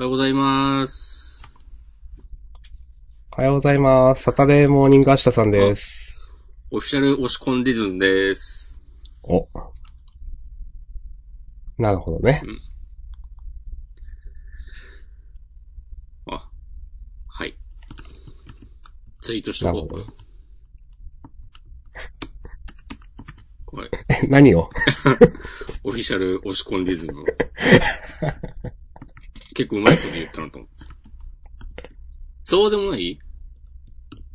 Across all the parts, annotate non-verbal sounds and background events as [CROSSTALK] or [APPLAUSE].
おはようございます。おはようございます。サタデーモーニングアシタさんです。オフィシャル押し込んでるんです。お。なるほどね。あ、はい。ツイートしとこう。これ、え、何を？[LAUGHS] オフィシャル押し込んディズム。[LAUGHS] 結構うまいこと言ったなと思って。そうでもない？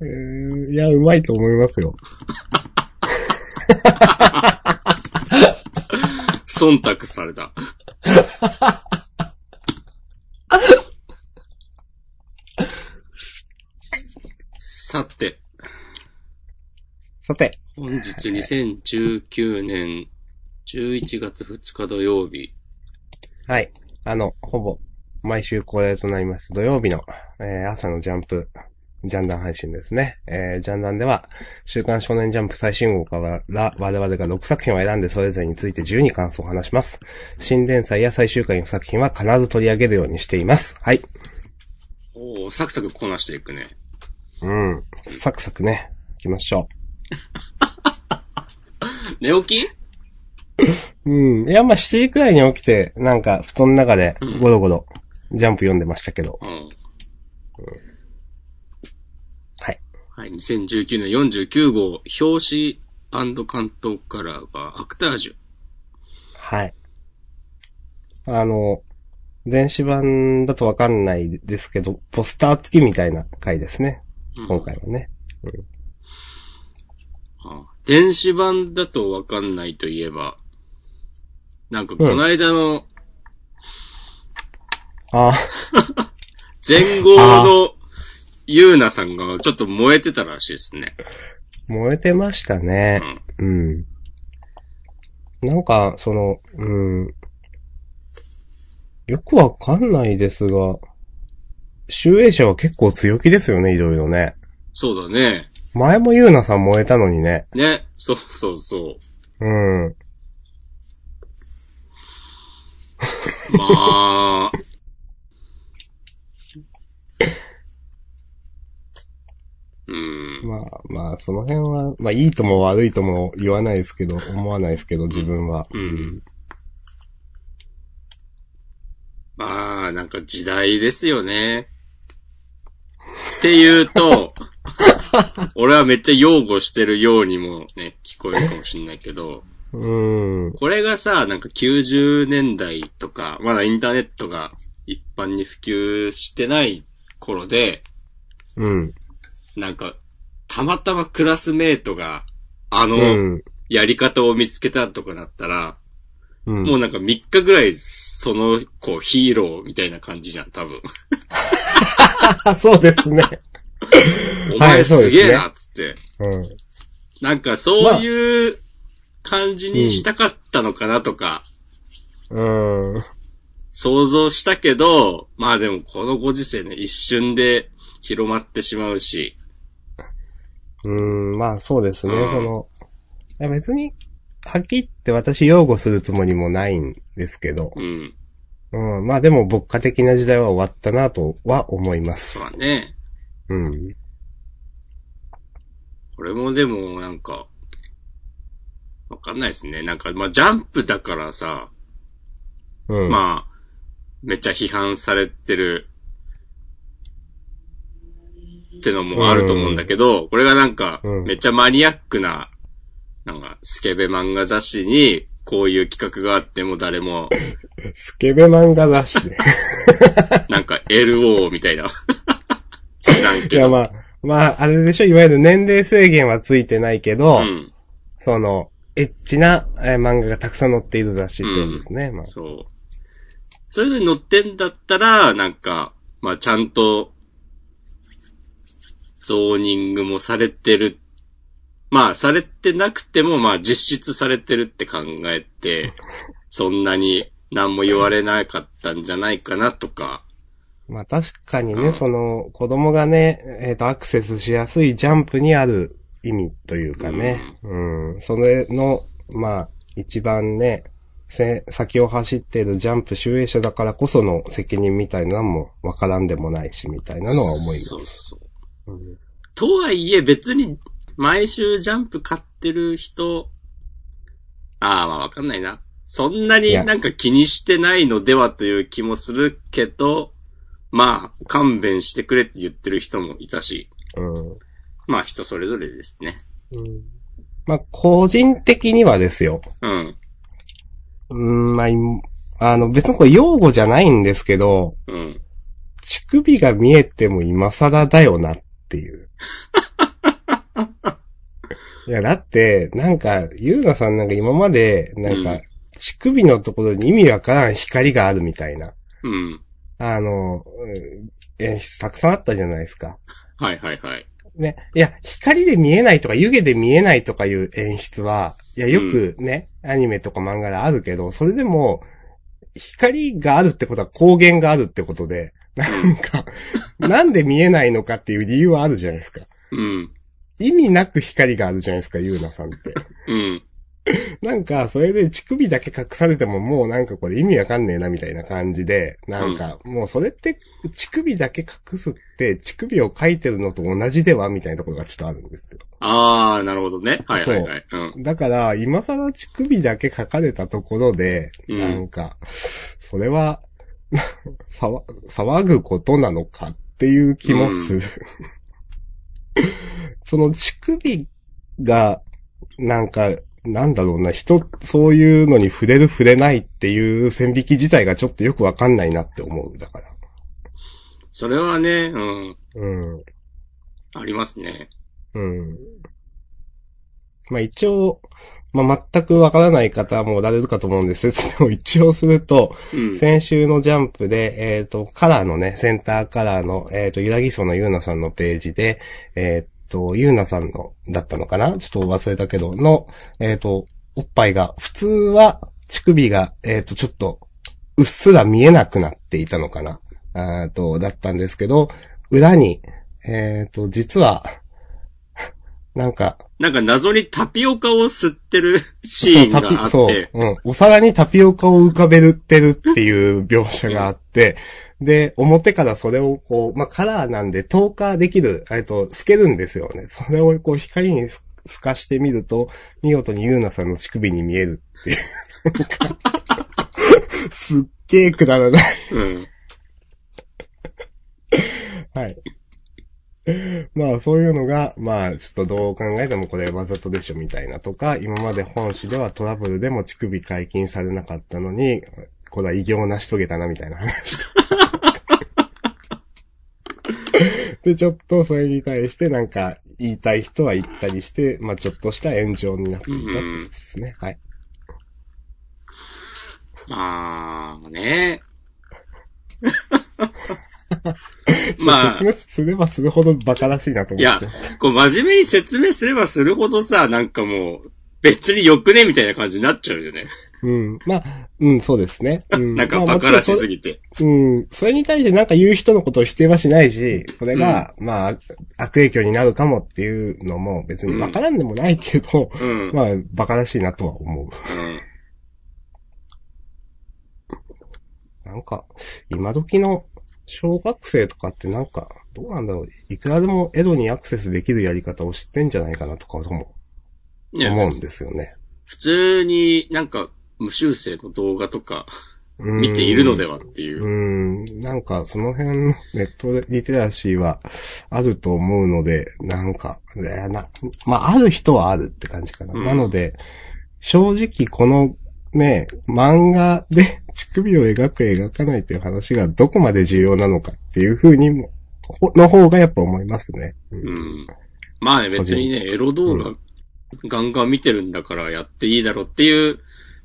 えー、いや、うまいと思いますよ。忖度された。さて、さて、本日2019年11月2日土曜日。はい。あの、ほぼ、毎週恒例となります土曜日の、えー朝のジャンプ、ジャンダン配信ですね。えージャンダンでは、週刊少年ジャンプ最新号から我々が6作品を選んでそれぞれについて自由に感想を話します。新連載や最終回の作品は必ず取り上げるようにしています。はい。おおサクサクこなしていくね。うん。サクサクね、行きましょ [LAUGHS] 寝起き？う。うん。いや、まあ、7時くらいに起きて、なんか、布団の中で、ゴロゴロ、ジャンプ読んでましたけど。うん。はい。はい、2019年49号、表紙関東カラーがアクタージュ。はい。あの、電子版だとわかんないですけど、ポスター付きみたいな回ですね。うん今回はね。あ電子版だとわかんないといえば、なんかこの間のあ前後のゆうなさんがちょっと燃えてたらしいですね。燃えてましたね。うん。なんか、その、うん。よくわかんないですが、集英社は結構強気ですよね、いろいろね。そうだね。前もゆうなさん燃えたのにね。ね。そうそうそう。うん。まあ、うん。まあまあ、その辺は、まあいいとも悪いとも言わないですけど、思わないですけど、自分は。うん。まあ、なんか時代ですよね。っていうと、[LAUGHS] 俺はめっちゃ擁護してるようにもね、聞こえるかもしんないけど、うん。これがさ、なんか90年代とか、まだインターネットが一般に普及してない頃で、うん。なんか、たまたまクラスメイトが、あうの、ん。やり方を見つけたとかだったら、うん。もうなんか3日ぐらい、その子ヒーローみたいな感じじゃん、多分。[LAUGHS] あ、[LAUGHS] そうですね。お前すげえな、つって。うん。なんかそういう感じにしたかったのかなとか、うん。想像したけど、まあでもこのご時世ね、一瞬で広まってしまうし、うん、まあそうですね、うんその、いや別に、はっきり言って私擁護するつもりもないんですけど、うん。うん、まあでも牧歌的な時代は終わったなとは思いますそう。だね。うん。これもでもなんか、わかんないですね。なんか、まあジャンプだからさ、うん。まあ、めっちゃ批判されてるってのもあると思うんだけど、これがなんかうん、めっちゃマニアックな、なんか、スケベ漫画雑誌に、こういう企画があっても誰も、[LAUGHS] スケベ漫画雑誌ね。[LAUGHS] なんか LO みたいな。[LAUGHS] 知らんいけど。やまあ、まあ、あれでしょ、いわゆる年齢制限はついてないけど、うん。その、エッチな、えー漫画がたくさん載っている雑誌っていうんですね。まあ、そう。そういうのに載ってんだったら、なんか、まあちゃんと、ゾーニングもされてる。まあされてなくても、まあ実質されてるって考えて、[LAUGHS] そんなに何も言われなかったんじゃないかなとか。まあ確かにね、うんその、子供がね、えっ、と、アクセスしやすいジャンプにある意味というかね、うん、それの、まあ、一番ね、せ先を走っているジャンプ集英社だからこその責任みたいなのもわからんでもないし、みたいなのは思います。そうそう。うんとはいえ別に毎週ジャンプ買ってる人、ああ、まあわかんないな。そんないにやなんか気にしてないのではという気もするけど、まあ勘弁してくれって言ってる人もいたし、うん。まあ人それぞれですね。うんまあ、個人的にはですよ。うん。うん、まあ、いあの、別にこれ用語じゃないんですけど、うん。乳首が見えても今更だよなっていう。[LAUGHS] いや、だって、なんか、ゆうなさんなんか今まで、なんかうん、乳首のところに意味わからん光があるみたいな。うん。あの、うん演出たくさんあったじゃないですか。はいはいはい。ね。いや、光で見えないとか湯気で見えないとかいう演出は、いや、よくね、アニメとか漫画であるけど、それでも、光があるってことは光源があるってことで、なんか、なんで見えないのかっていう理由はあるじゃないですか。うん。意味なく光があるじゃないですか、ゆうなさんって。うん。なんか、それで乳首だけ隠されてももうなんかこれ意味わかんねえなみたいな感じで、なんか、もうそれって乳首だけ隠すって乳首を描いてるのと同じではみたいなところがちょっとあるんですよ。ああ、なるほどね。はいはいはい。うん。だから、今更乳首だけ書かれたところで、うんなんか、それは、[LAUGHS] 騒、騒ぐことなのかっていう気もする。[LAUGHS] その乳首が、なんか、なんだろうな、人、そういうのに触れる触れないっていう線引き自体がちょっとよくわかんないなって思う。だから。それはね、うん。うん。ありますね。うん。まあ一応、まあ全くわからない方もおられるかと思うんです。説明を一応すると、うん。先週のジャンプで、えっ、と、カラーのね、センターカラーの、えっ、と、ゆらぎそのゆうなさんのページで、えっ、と、ゆうなさんの、だったのかな？ちょっと忘れたけど、の、えっ、と、おっぱいが、普通は、乳首が、えっ、と、ちょっと、うっすら見えなくなっていたのかな？えっと、だったんですけど、裏に、えっ、と、実は、なんか、なんか謎にタピオカを吸ってるシーンがあっそう、て、うん。お皿にタピオカを浮かべるってるっていう描写があって、で、表からそれをこう、まあ、カラーなんで透過できる、えっと、透けるんですよね。それをこう光に透かしてみると、見事にユーナさんの乳首に見えるっていう。[LAUGHS] すっげーくだらない。うん。はい。[LAUGHS] まあそういうのが、まあちょっとどう考えてもこれわざとでしょみたいなとか、今まで本誌ではトラブルでも乳首解禁されなかったのに、これは偉業を成し遂げたなみたいな話。[LAUGHS] で、ちょっとそれに対してなんか言いたい人は言ったりして、まあちょっとした炎上になっていたってことですね。はい。まあ、ね。[LAUGHS] まあ説、明すればするほどバカらしいなと思っいやて。、こう真面目に説明すればするほどさ、なんかもう、別によくねみたいな感じになっちゃうよね。うん。まあ、うん、そうですね。うん、[LAUGHS] なんかまあバカらしすぎて。うん。それに対してなんか言う人のことを否定はしないし、それが、まあ、悪影響になるかもっていうのも別にわからんでもないけど、うん。まあ、バカらしいなとは思う。うん。なんか、今時の小学生とかってなんか、どうなんだろう。いくらでもエドにアクセスできるやり方を知ってんじゃないかなとかもね思うんですよね。普通になんか無修正の動画とかうん見ているのではっていうう。ん、なんかその辺のネットリテラシーはあると思うので、なんか、な、まあある人はあるって感じかな。うんなので、正直このね、漫画で乳首を描く描かないっていう話がどこまで重要なのかっていう風にも、ほの方がやっぱ思いますね。うんうん。まあね、別にね、エロ動画ガンガン見てるんだからやっていいだろうっていう、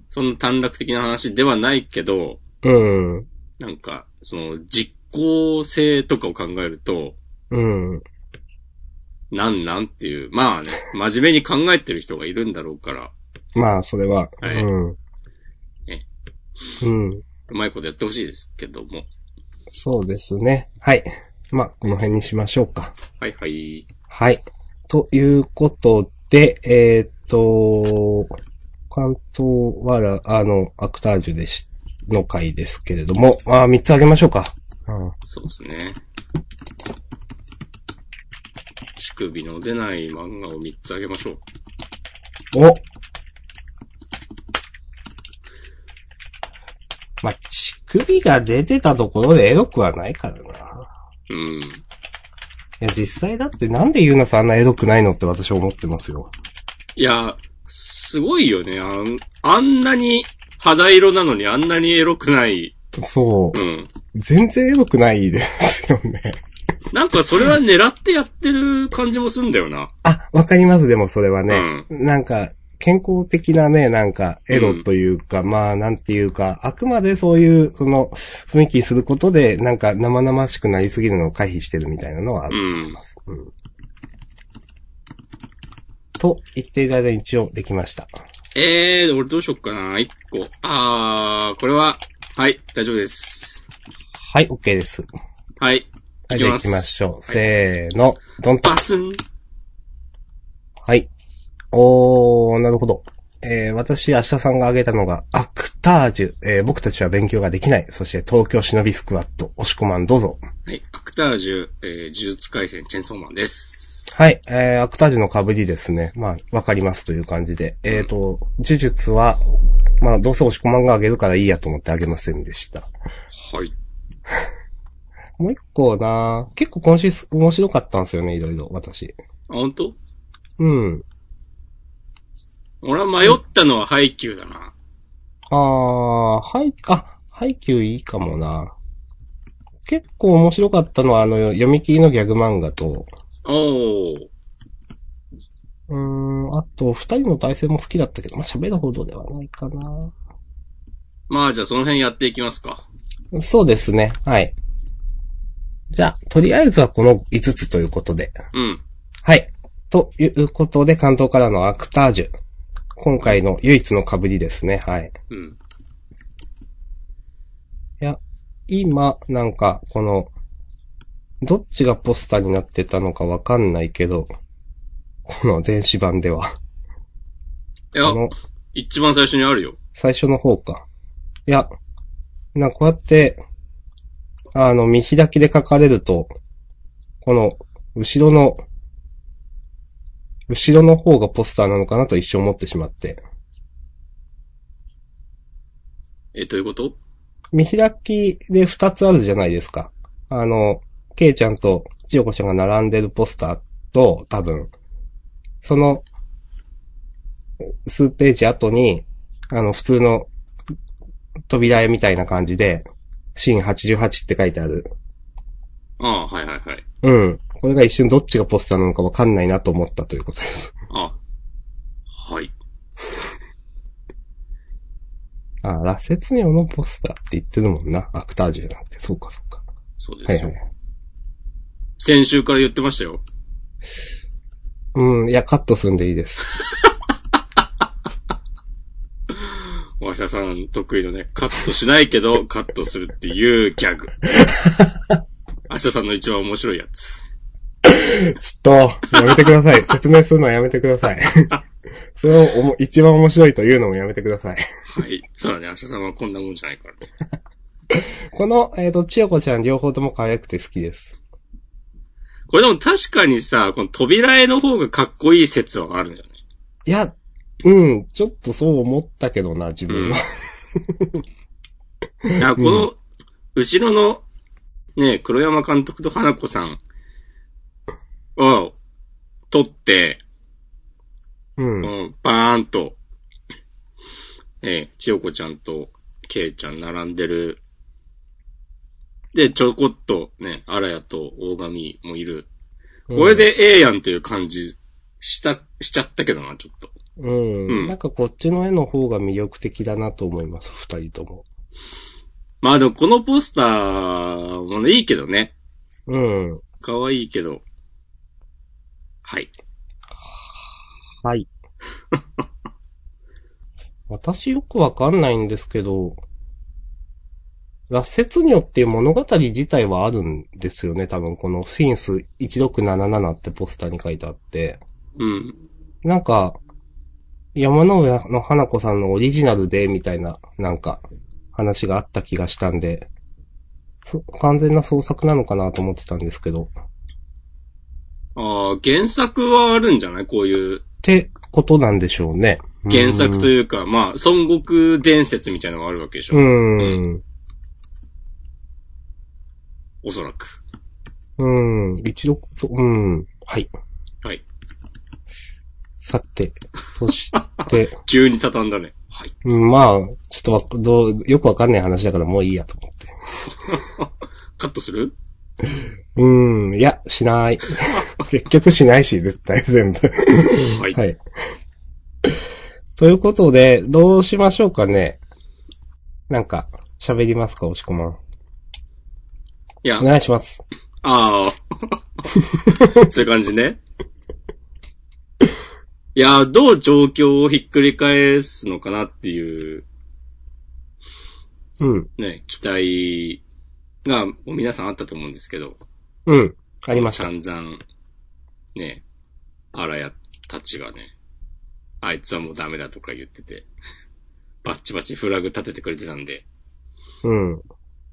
その短絡的な話ではないけど、うん。なんか、その実効性とかを考えると、うん。なんなんっていう、まあね、真面目に考えてる人がいるんだろうから、まあ、それは、はいうん。ねうん。うまいことやってほしいですけども。そうですね。はい。まあ、この辺にしましょうか。はいはい。はい。ということで、えーっと、関東はら、あの、アクタージュでし、の回ですけれども、ああ、三つあげましょうか。うん。そうですね。乳首の出ない漫画を3つあげましょう。おまあ、乳首が出てたところでエロくはないからな。うん。いや、実際だってなんでユーナさんあんなエロくないのって私は思ってますよ。いや、すごいよね。あんあんなに肌色なのにあんなにエロくない。そうう。ん。全然エロくないですよね。なんかそれは狙ってやってる感じもすんだよな。あ、わかります、でもそれはね。なんか、健康的なね、なんか、エロというか、まあ、なんていうか、あくまでそういう、その、雰囲気にすることで、なんか、生々しくなりすぎるのを回避してるみたいなのはあると思います。うん。と言っていた間に一応できました。えー、俺どうしよっかな。1個。あー、これは、はい、大丈夫です。はい、OK です。はい。はい、じゃあ行きましょう。せーの、ドンと。バスンはい。おー、なるほど。えー、私、明日さんが挙げたのが、アクタージュ、えー、僕たちは勉強ができない。そして、東京忍びスクワット、押し込まんどうぞ。はい。アクタージュ、えー、呪術回戦チェンソーマンです。はい、えー、アクタージュの被りですね。まあ、わかりますという感じで。えーと、呪術は、まあ、どうせ押し込まんが挙げるからいいやと思って挙げませんでした。はい。[LAUGHS] もう一個な結構今週面白かったんですよね、いろいろ、私。あ、本当？うん。俺は迷ったのはハイキューだな。あー、はい、あ、ハイキューいいかもな。結構面白かったのは、あの、読み切りのギャグ漫画と、おー。うーん、あと、二人の対戦も好きだったけど、まあ、喋るほどではないかな。まあじゃあその辺やっていきますか。そうですね、はい。じゃあ、とりあえずはこの5つということで。うん。はい。ということで、関東からのアクタージュ。今回の唯一の被りですね、はい。うん。いや、今、なんか、この、どっちがポスターになってたのかわかんないけど、この電子版では。いやあ、の、一番最初にあるよ。最初の方か。いや、なんかこうやって、あの、見開きで書かれると、この、後ろの、後ろの方がポスターなのかなと一瞬思ってしまって。え、どういうこと？見開きで二つあるじゃないですか。あの、ケイちゃんと千代子ちゃんが並んでるポスターと、多分、その、数ページ後に、あの、普通の扉絵みたいな感じで、シーン88って書いてある。ああ、はいはいはい。うん。これが一瞬どっちがポスターなのかわかんないなと思ったということです。あ。はい。[LAUGHS] あ、羅刹尿のポスターって言ってるもんな。アクタージュじゃなくて。そうかそうか。そうですよ。はいはい。先週から言ってましたよ。うん、いや、カットすんでいいです。[LAUGHS] わしゃさん得意のね、カットしないけど、カットするっていうギャグ。[LAUGHS] 明日さんの一番面白いやつ。[COUGHS] ちょっと、やめてください。説明するのはやめてください。[LAUGHS] それをおも一番面白いというのもやめてください。はい。そうだね、明日さんはこんなもんじゃないからね。[LAUGHS] この、えっ、と、千代子ちゃん両方とも可愛くて好きです。これでも確かにさ、この扉絵の方がかっこいい説はあるよね。いや、うん、ちょっとそう思ったけどな、自分は。いや、この、後ろの、ね、黒山監督と花子さんを撮って、うん。うん、バーンと、えー、千代子ちゃんと、ケイちゃん並んでる。で、ちょこっとね、荒谷と大神もいる。これでええやんっていう感じ、した、しちゃったけどな、ちょっと。うん、うんなんかこっちの絵の方が魅力的だなと思います、二人とも。まあでもこのポスターもね、いいけどね。うん。可愛いけど。はい。はい。[LAUGHS] 私よくわかんないんですけど、羅刹女っていう物語自体はあるんですよね、多分このシンス1677ってポスターに書いてあって。うん。なんか、山の上の花子さんのオリジナルで、みたいな、なんか、話があった気がしたんで、そ完全な創作なのかなと思ってたんですけど。ああ、原作はあるんじゃない？こういうってことなんでしょうね。原作とういうか、まあ、孫悟空伝説みたいなのがあるわけでしょ。ーん。うーん。おそらく。うん。一度と、うん。はい。はい。さて、そして、[LAUGHS] 急に畳んだね。はい。うんまあ、ちょっとわどう、よくわかんない話だからもういいやと思って。[LAUGHS] カットする？[LAUGHS] うん。いや、しない。[LAUGHS] 結局しないし、絶対全部。はい。はい。ということで、どうしましょうかね。なんか、喋りますか、押し込まん。いやお、願いします。ああ。そういう感じね。いや、どう状況をひっくり返すのかなっていう、うん。ね、期待が、もう皆さんあったと思うんですけど。うん。ありました。散々、ね、あらやたちがね、あいつはもうダメだとか言ってて、バッチバチフラグ立ててくれてたんで。うん。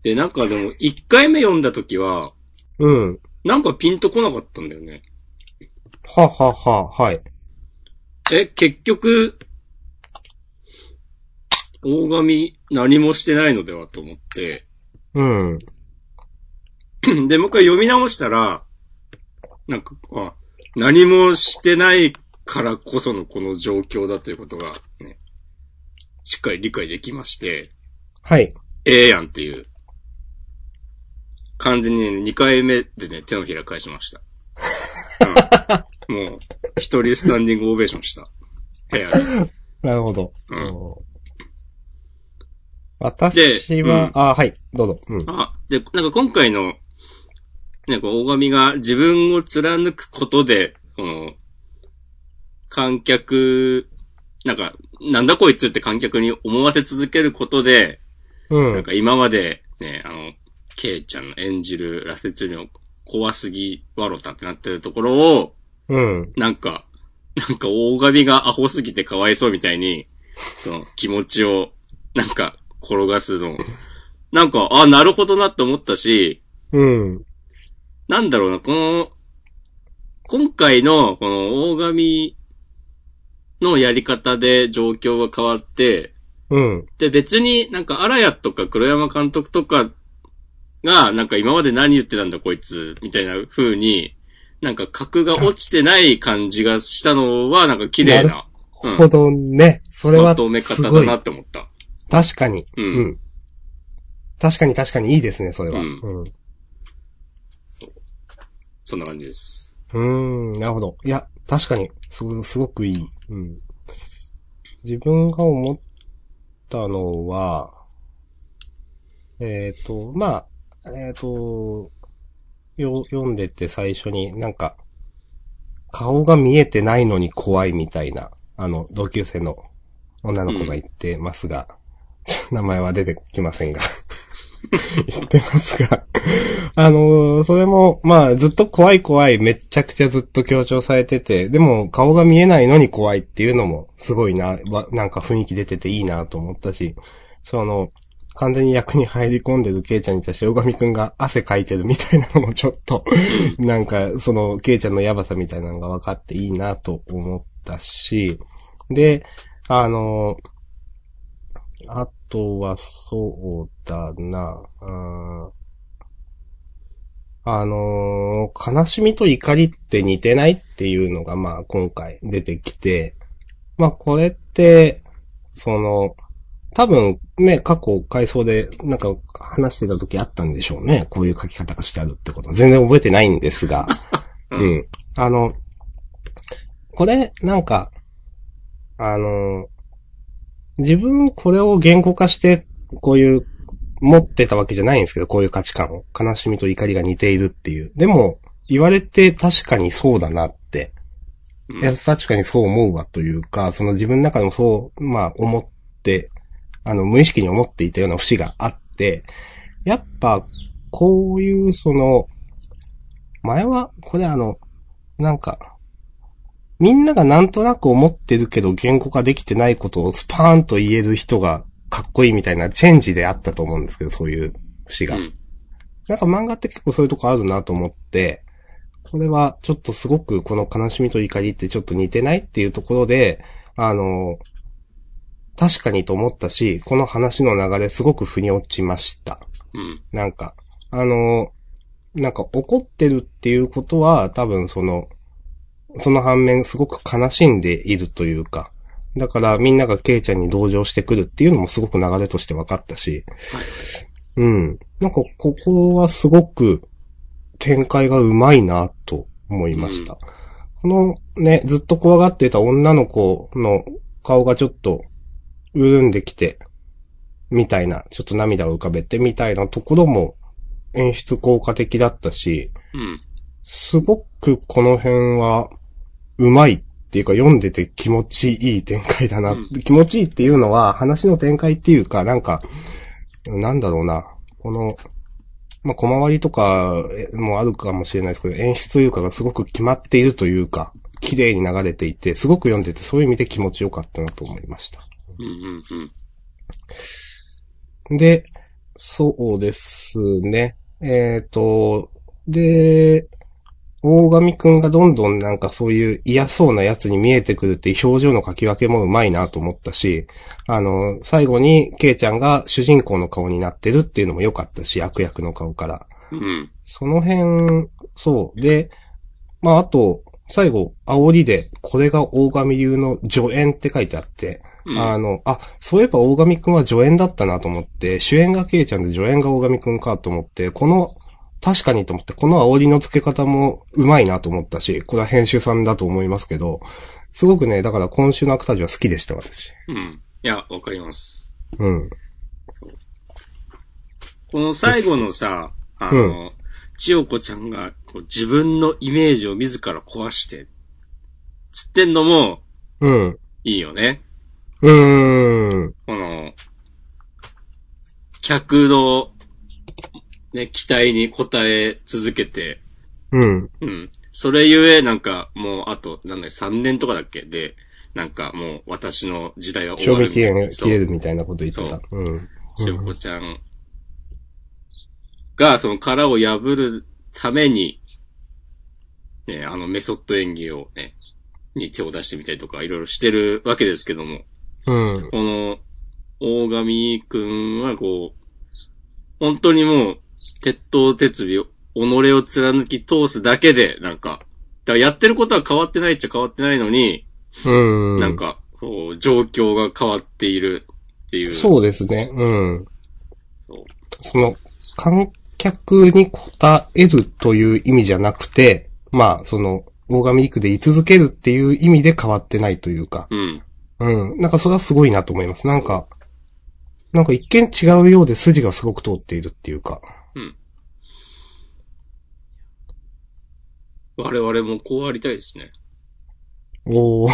で、なんかでも、一回目読んだ時は、うん。なんかピンとこなかったんだよね。ははは、はい。え、結局、大神何もしてないのではと思って、うん。で、もう一回読み直したら、なんか、あ、何もしてないからこそのこの状況だということが、ね、しっかり理解できまして、はい。ええやんっていう、感じにね、2回目でね、手のひら返しました。うん、もう、一人スタンディングオベーションした。部屋で。なるほど。うん私は、うんあ、はい、どうぞ。うん。あ、で、なんか今回の、ね、こう、大神が自分を貫くことで、この、観客、なんか、なんだこいつって観客に思わせ続けることで、うん。なんか今まで、ね、あの、ケイちゃんの演じるラセツリの怖すぎわろたってなってるところを、うん。なんか、なんか大神がアホすぎてかわいそうみたいに、その気持ちを、なんか、転がすの。なんか、あ、なるほどなって思ったし、うん。なんだろうな、この、今回の、この大神のやり方で状況が変わって、うん。で、別になんか、荒谷とか黒山監督とかが、なんか今まで何言ってたんだこいつ、みたいな風に、なんか格が落ちてない感じがしたのは、なんか綺麗な、うんほどね。それは、まとめ方だなって思った。確かに。うんうん。確かに確かにいいですね、それは。ううんう。そんな感じです。うーん、なるほど。いや、確かに、すごすごくいい。うん。自分が思ったのは、えっ、と、まあ、えっ、と、よ、読んでて最初になんか、顔が見えてないのに怖いみたいな、あの、同級生の女の子が言ってますが、[LAUGHS] 名前は出てきませんが、[LAUGHS] 言ってますが、あのーそれも、まあ、ずっと怖い怖い、めっちゃくちゃずっと強調されてて、でも顔が見えないのに怖いっていうのも、すごいな、なんか雰囲気出てていいなと思ったし、その、完全に役に入り込んでるケイちゃんに対して、小神くんが汗かいてるみたいなのもちょっと、[LAUGHS] なんか、その、ケイちゃんのやばさみたいなのが分かっていいなと思ったし、で、あの、あとはそうだな、うんあのー悲しみと怒りって似てないっていうのが、まあ、今回出てきて、まあ、これって、その、多分ね、過去回想でなんか話してた時あったんでしょうね。こういう書き方がしてあるってこと。全然覚えてないんですが。[LAUGHS] ううんん。あの、これ、なんか、あの、自分これを言語化して、こういう、持ってたわけじゃないんですけど、こういう価値観を。悲しみと怒りが似ているっていう。でも、言われて確かにそうだなって。うんいや、確かにそう思うわというか、その自分の中でもそう、まあ思って、あの、無意識に思っていたような節があって、やっぱ、こういうその、前は、これあの、なんか、みんながなんとなく思ってるけど言語化できてないことをスパーンと言える人がかっこいいみたいなチェンジであったと思うんですけど、そういう節が。うん。なんか漫画って結構そういうとこあるなと思って、これはちょっとすごくこの悲しみと怒りってちょっと似てないっていうところで、あの、確かにと思ったし、この話の流れすごく腑に落ちました。うん。なんか、あの、なんか怒ってるっていうことは多分その、その反面すごく悲しんでいるというか、だからみんながケイちゃんに同情してくるっていうのもすごく流れとして分かったし、うん。なんかここはすごく展開がうまいなと思いました。このね、ずっと怖がっていた女の子の顔がちょっと潤んできて、みたいな、ちょっと涙を浮かべてみたいなところも演出効果的だったし、うん。すごくこの辺はうまいっていうか読んでて気持ちいい展開だな。うん気持ちいいっていうのは話の展開っていうか、なんか、なんだろうな。この、まあ、小回りとかえもあるかもしれないですけど、演出というかがすごく決まっているというか、綺麗に流れていて、すごく読んでてそういう意味で気持ちよかったなと思いました。うんうんうん。で、そうですね。えっ、と、で、大神くんがどんどんなんかそういう嫌そうなやつに見えてくるっていう表情の書き分けもうまいなと思ったし、あの、最後にケイちゃんが主人公の顔になってるっていうのも良かったし、悪役の顔から。うん。その辺、そう。で、まああと、最後、煽りで、これが大神流の助演って書いてあって、うん。あの、あ、そういえば大神くんは助演だったなと思って、主演がケイちゃんで助演が大神くんかと思って、この、確かにと思って、この煽りの付け方もうまいなと思ったし、これは編集さんだと思いますけど、すごくね、だから今週のアクタージュは好きでした、私。うん。いや、わかります。うん。この最後のさ、あの、千代子ちゃんがこう自分のイメージを自ら壊して、つってんのもうん。いいよね。うーん。この、客の、ね、期待に応え続けて、うん。うん。それゆえ、なんか、もう、あと、なんだ3年とかだっけ？で、なんかもう、私の時代は終賞わる味期限がそう切れるみたいなこと言ってた。うん。しおこちゃんが、その殻を破るために、ね、あのメソッド演技をね、に手を出してみたりとか、いろいろしてるわけですけども、うん。この、大神くんはこう、本当にもう、鉄頭鉄尾、己を貫き通すだけで、なんか、だからやってることは変わってないっちゃ変わってないのに、うん。なんか、こう、状況が変わっているっていう。そうですね。うん。そうその、観客に応えるという意味じゃなくて、まあ、その、大神陸で居続けるっていう意味で変わってないというか、うん。うん。なんかそれはすごいなと思います。なんか、なんか一見違うようで筋がすごく通っているっていうか。我々もこうありたいですね。おー。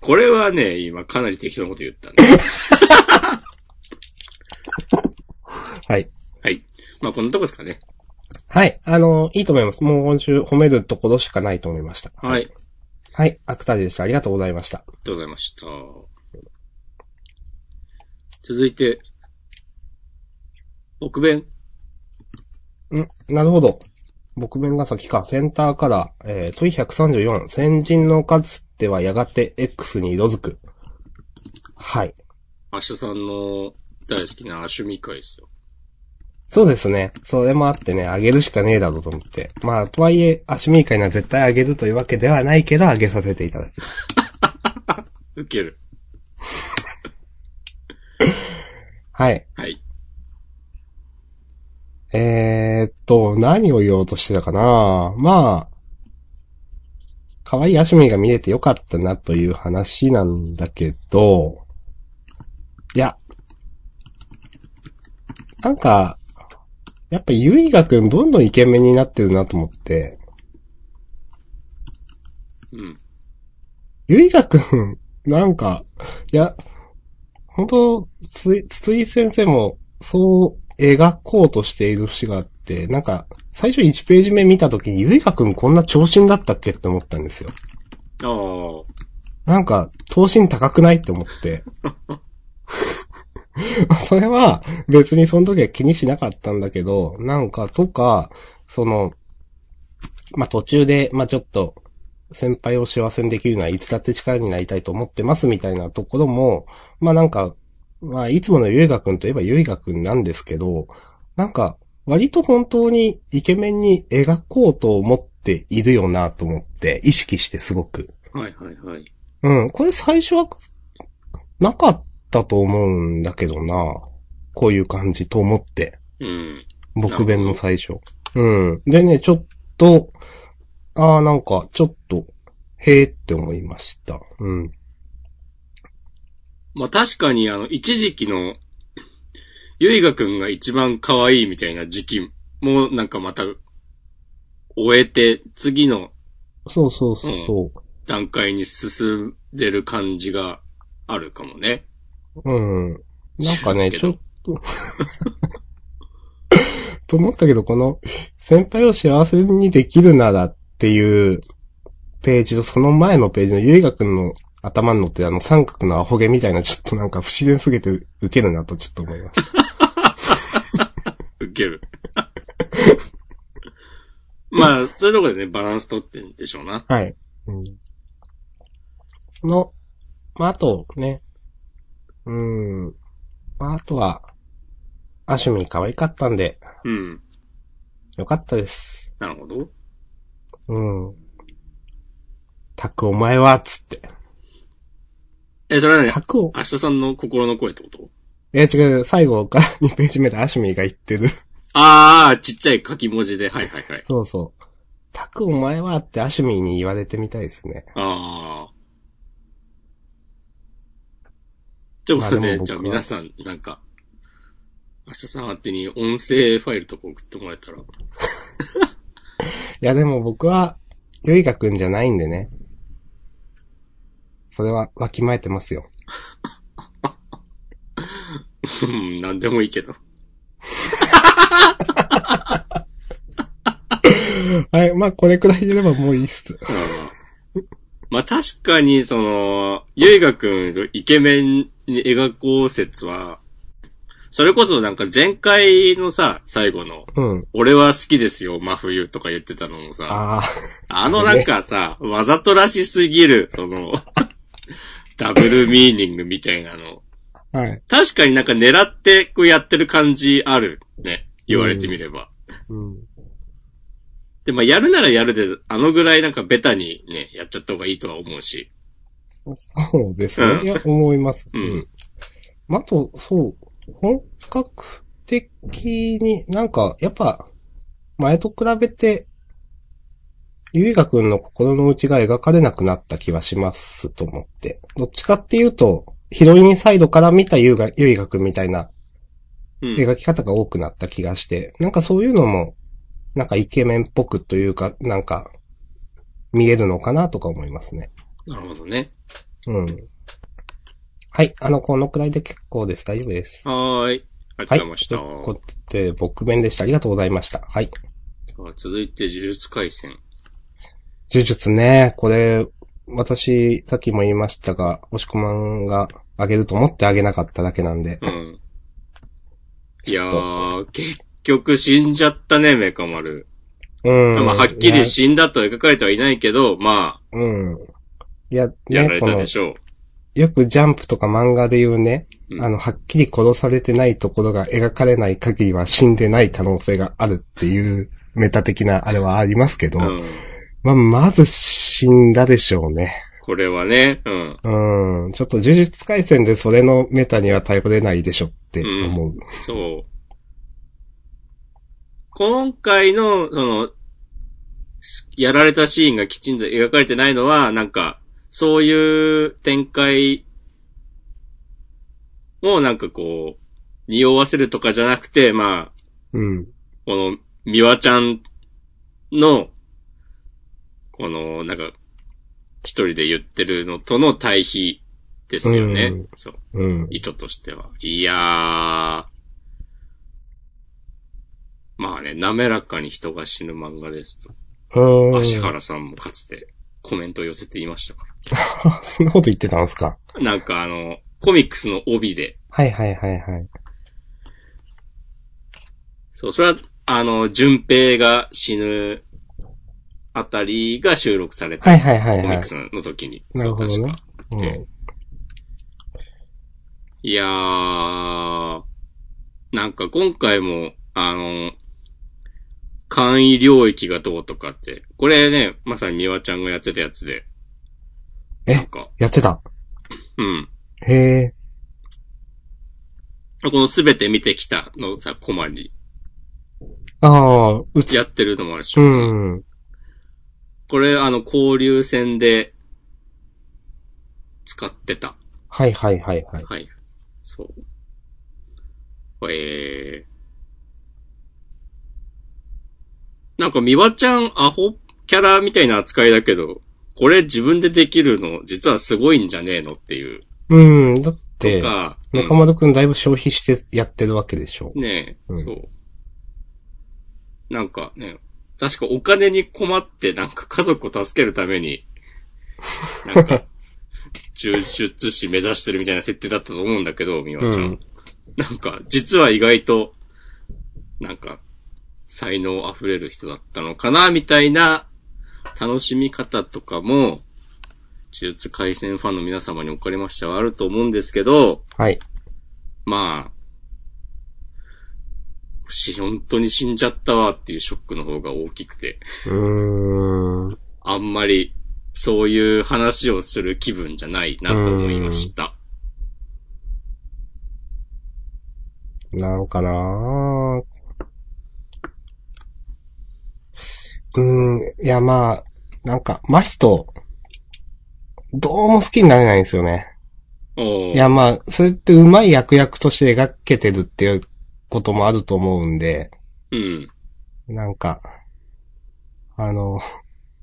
これはね、今かなり適当なこと言ったね。[LAUGHS] はい。はい。まあ、こんなとこですかね。はい。あの、いいと思います。もう今週褒めるところしかないと思いました。はい。ありはい。アクターでした。ありがとうございました。がとうございました。続いて、僕弁。ん？なるほど。僕弁が先か、センターから、えー、問い134、先人のかつてはやがて X に色づく。はい。明日さんの大好きなアシュミ会ですよ。そうですね。それもあってね、あげるしかねえだろうと思って。まあ、とはいえ、アシュミー会には絶対あげるというわけではないけど、あげさせていただきます。[LAUGHS] ウケる。はい。はい。えー、っと、何を言おうとしてたかな？まあ、可愛いアシュミーが見れてよかったなという話なんだけど、いや、なんか、やっぱゆいがくんどんどんイケメンになってるなと思って、うん。ゆいがくん、なんか、いや、本当つい、筒井先生も、そう描こうとしている節があっって、なんか、最初1ページ目見た時に、ゆいかくんこんな長身だったっけって思ったんですよ。ああ。なんか、頭身高くないって思って。[LAUGHS] それは、別にその時は気にしなかったんだけど、なんか、とか、その、まあ、途中で、まあ、ちょっと、先輩を幸せにできるのはいつだって力になりたいと思ってますみたいなところも、まあ、なんか、まあ、いつものゆいがくんといえばゆいがくんなんですけど、なんか、割と本当にイケメンに描こうと思っているよなと思って、意識してすごく。はいはいはい。うん、これ最初は、なかったと思うんだけどな。こういう感じと思って。うん。僕弁の最初。うん。でね、ちょっと、ああ、なんか、ちょっと、へえって思いました。うん。まあ確かにあの、一時期の、ゆいがくんが一番可愛いみたいな時期もなんかまた、終えて、次のそうそうそう。段階に進んでる感じがあるかもね。うん。なんかね、ちょっと、と思ったけど、この、先輩を幸せにできるならっていうページと、その前のページのゆいがくんの頭に乗ってるあの三角のアホ毛みたいな、ちょっとなんか不自然すぎて受けるなとちょっと思いました。[LAUGHS] 受ける。[LAUGHS] まあ、そういうところでね、バランス取ってんでしょうな。はい。うん。この、まあ、あとね、うん。まあ、あとは、アシュミー可愛かったんで、うん。よかったです。なるほど。うん。タクお前は、つって。え、それはね、タクを、明日さんの心の声ってこと？いや違う、最後から2ページ目でアシュミーが言ってる。ああ、ちっちゃい書き文字で、はいはいはい。そうそう。タクお前はってアシュミーに言われてみたいですね。ああ。ということで、じゃあ皆さん、なんか、明日さん宛てに音声ファイルとか送ってもらえたら。[LAUGHS] いやでも僕は、ゆいがくんじゃないんでね。それはわきまえてますよ。うん、なんでもいいけど。[LAUGHS] はい、まあこれくらいでればもういいっす。まあ確かに、その、ゆいがくんとイケメンに描こう説は、それこそなんか前回のさ、最後の、うん。俺は好きですよ、真冬とか言ってたのもさ、ああ、あのなんかさ、わざとらしすぎる、その、[LAUGHS] ダブルミーニングみたいなの。はい。確かになんか狙ってこうやってる感じあるね。言われてみれば。うん。で、まあやるならやるで、あのぐらいなんかベタにね、やっちゃった方がいいとは思うし。そうですね。うんいや、思います。うん。まあ、あと、そう、本格的に、なんか、やっぱ、前と比べて、ゆいがくんの心の内が描かれなくなった気はしますと思って。どっちかっていうと、ヒロインサイドから見たゆいが、ゆいがくんみたいなうん。描き方が多くなった気がして、なんかそういうのも、なんかイケメンっぽくというか、なんか、見えるのかなとか思いますね。なるほどね。うん。はい。あの、このくらいで結構です。大丈夫です。はーい。ありがとうごはい。ざいました。ということで、僕弁でした。ありがとうございました。はい。続いて、呪術回戦。呪術ね、これ、私、さっきも言いましたが、押し込まんがあげると思ってあげなかっただけなんで。うん。いやー、結局死んじゃったね、メカ丸。うん。まあ、はっきり死んだとは描かれてはいないけど、まあ、うん。いや、ね、やられたで、しょよくジャンプとか漫画で言うね、うんあの、はっきり殺されてないところが描かれない限りは死んでない可能性があるっていうメタ的なあれはありますけど、う。うん。まあ、まず死んだでしょうね。これはね、うん。うん。ちょっと呪術回戦でそれのメタには頼れないでしょって思う。そう。今回の、その、やられたシーンがきちんと描かれてないのは、なんか、そういう展開もなんかこう、匂わせるとかじゃなくて、まあ、うん。この、みわちゃんの、この、なんか、一人で言ってるのとの対比ですよね。うんそう。うん。意図としては。いやー。まあね、滑らかに人が死ぬ漫画ですと。うーん。芦原さんもかつてコメントを寄せていましたか [LAUGHS] そんなこと言ってたんですか？ら。なんかあの、コミックスの帯で、はいはいはいはい。そう、それは、あの、順平が死ぬあたりが収録されたはいはいはいはいコミック。スの時に。なるほどねそう確かうんでいやー、なんか今回も、あの、簡易領域がどうとかって、これね、まさに美和ちゃんがやってたやつで。え？なんか、やってた？うん。へえ。このすべて見てきたのさ、コマにああ、うつ。やってるのもあるし、うん。これあの交流戦で使ってた。はいはいはいはい。はい。そう。えー。なんか、みわちゃんアホキャラみたいな扱いだけど、これ自分でできるの、実はすごいんじゃねえのっていう。うん。だって、とか、うん中丸くんだいぶ消費してやってるわけでしょ。ねえ、うんそう。なんかね、確かお金に困ってなんか家族を助けるために、なんか、中術師目指してるみたいな設定だったと思うんだけど、みわちゃん。うんなんか、実は意外と、なんか、才能溢れる人だったのかな、みたいな楽しみ方とかも、呪術回戦ファンの皆様におかれましてはあると思うんですけど、はい。まあ、し、本当に死んじゃったわっていうショックの方が大きくて、うーん。あんまりそういう話をする気分じゃないなと思いました。なんかなぁ。うーん。いやまあ、なんか、真人、どうも好きになれないんですよね。いやまあ、それって上手い役役として描けてるっていうこともあると思うんで、うん。なんか、あの、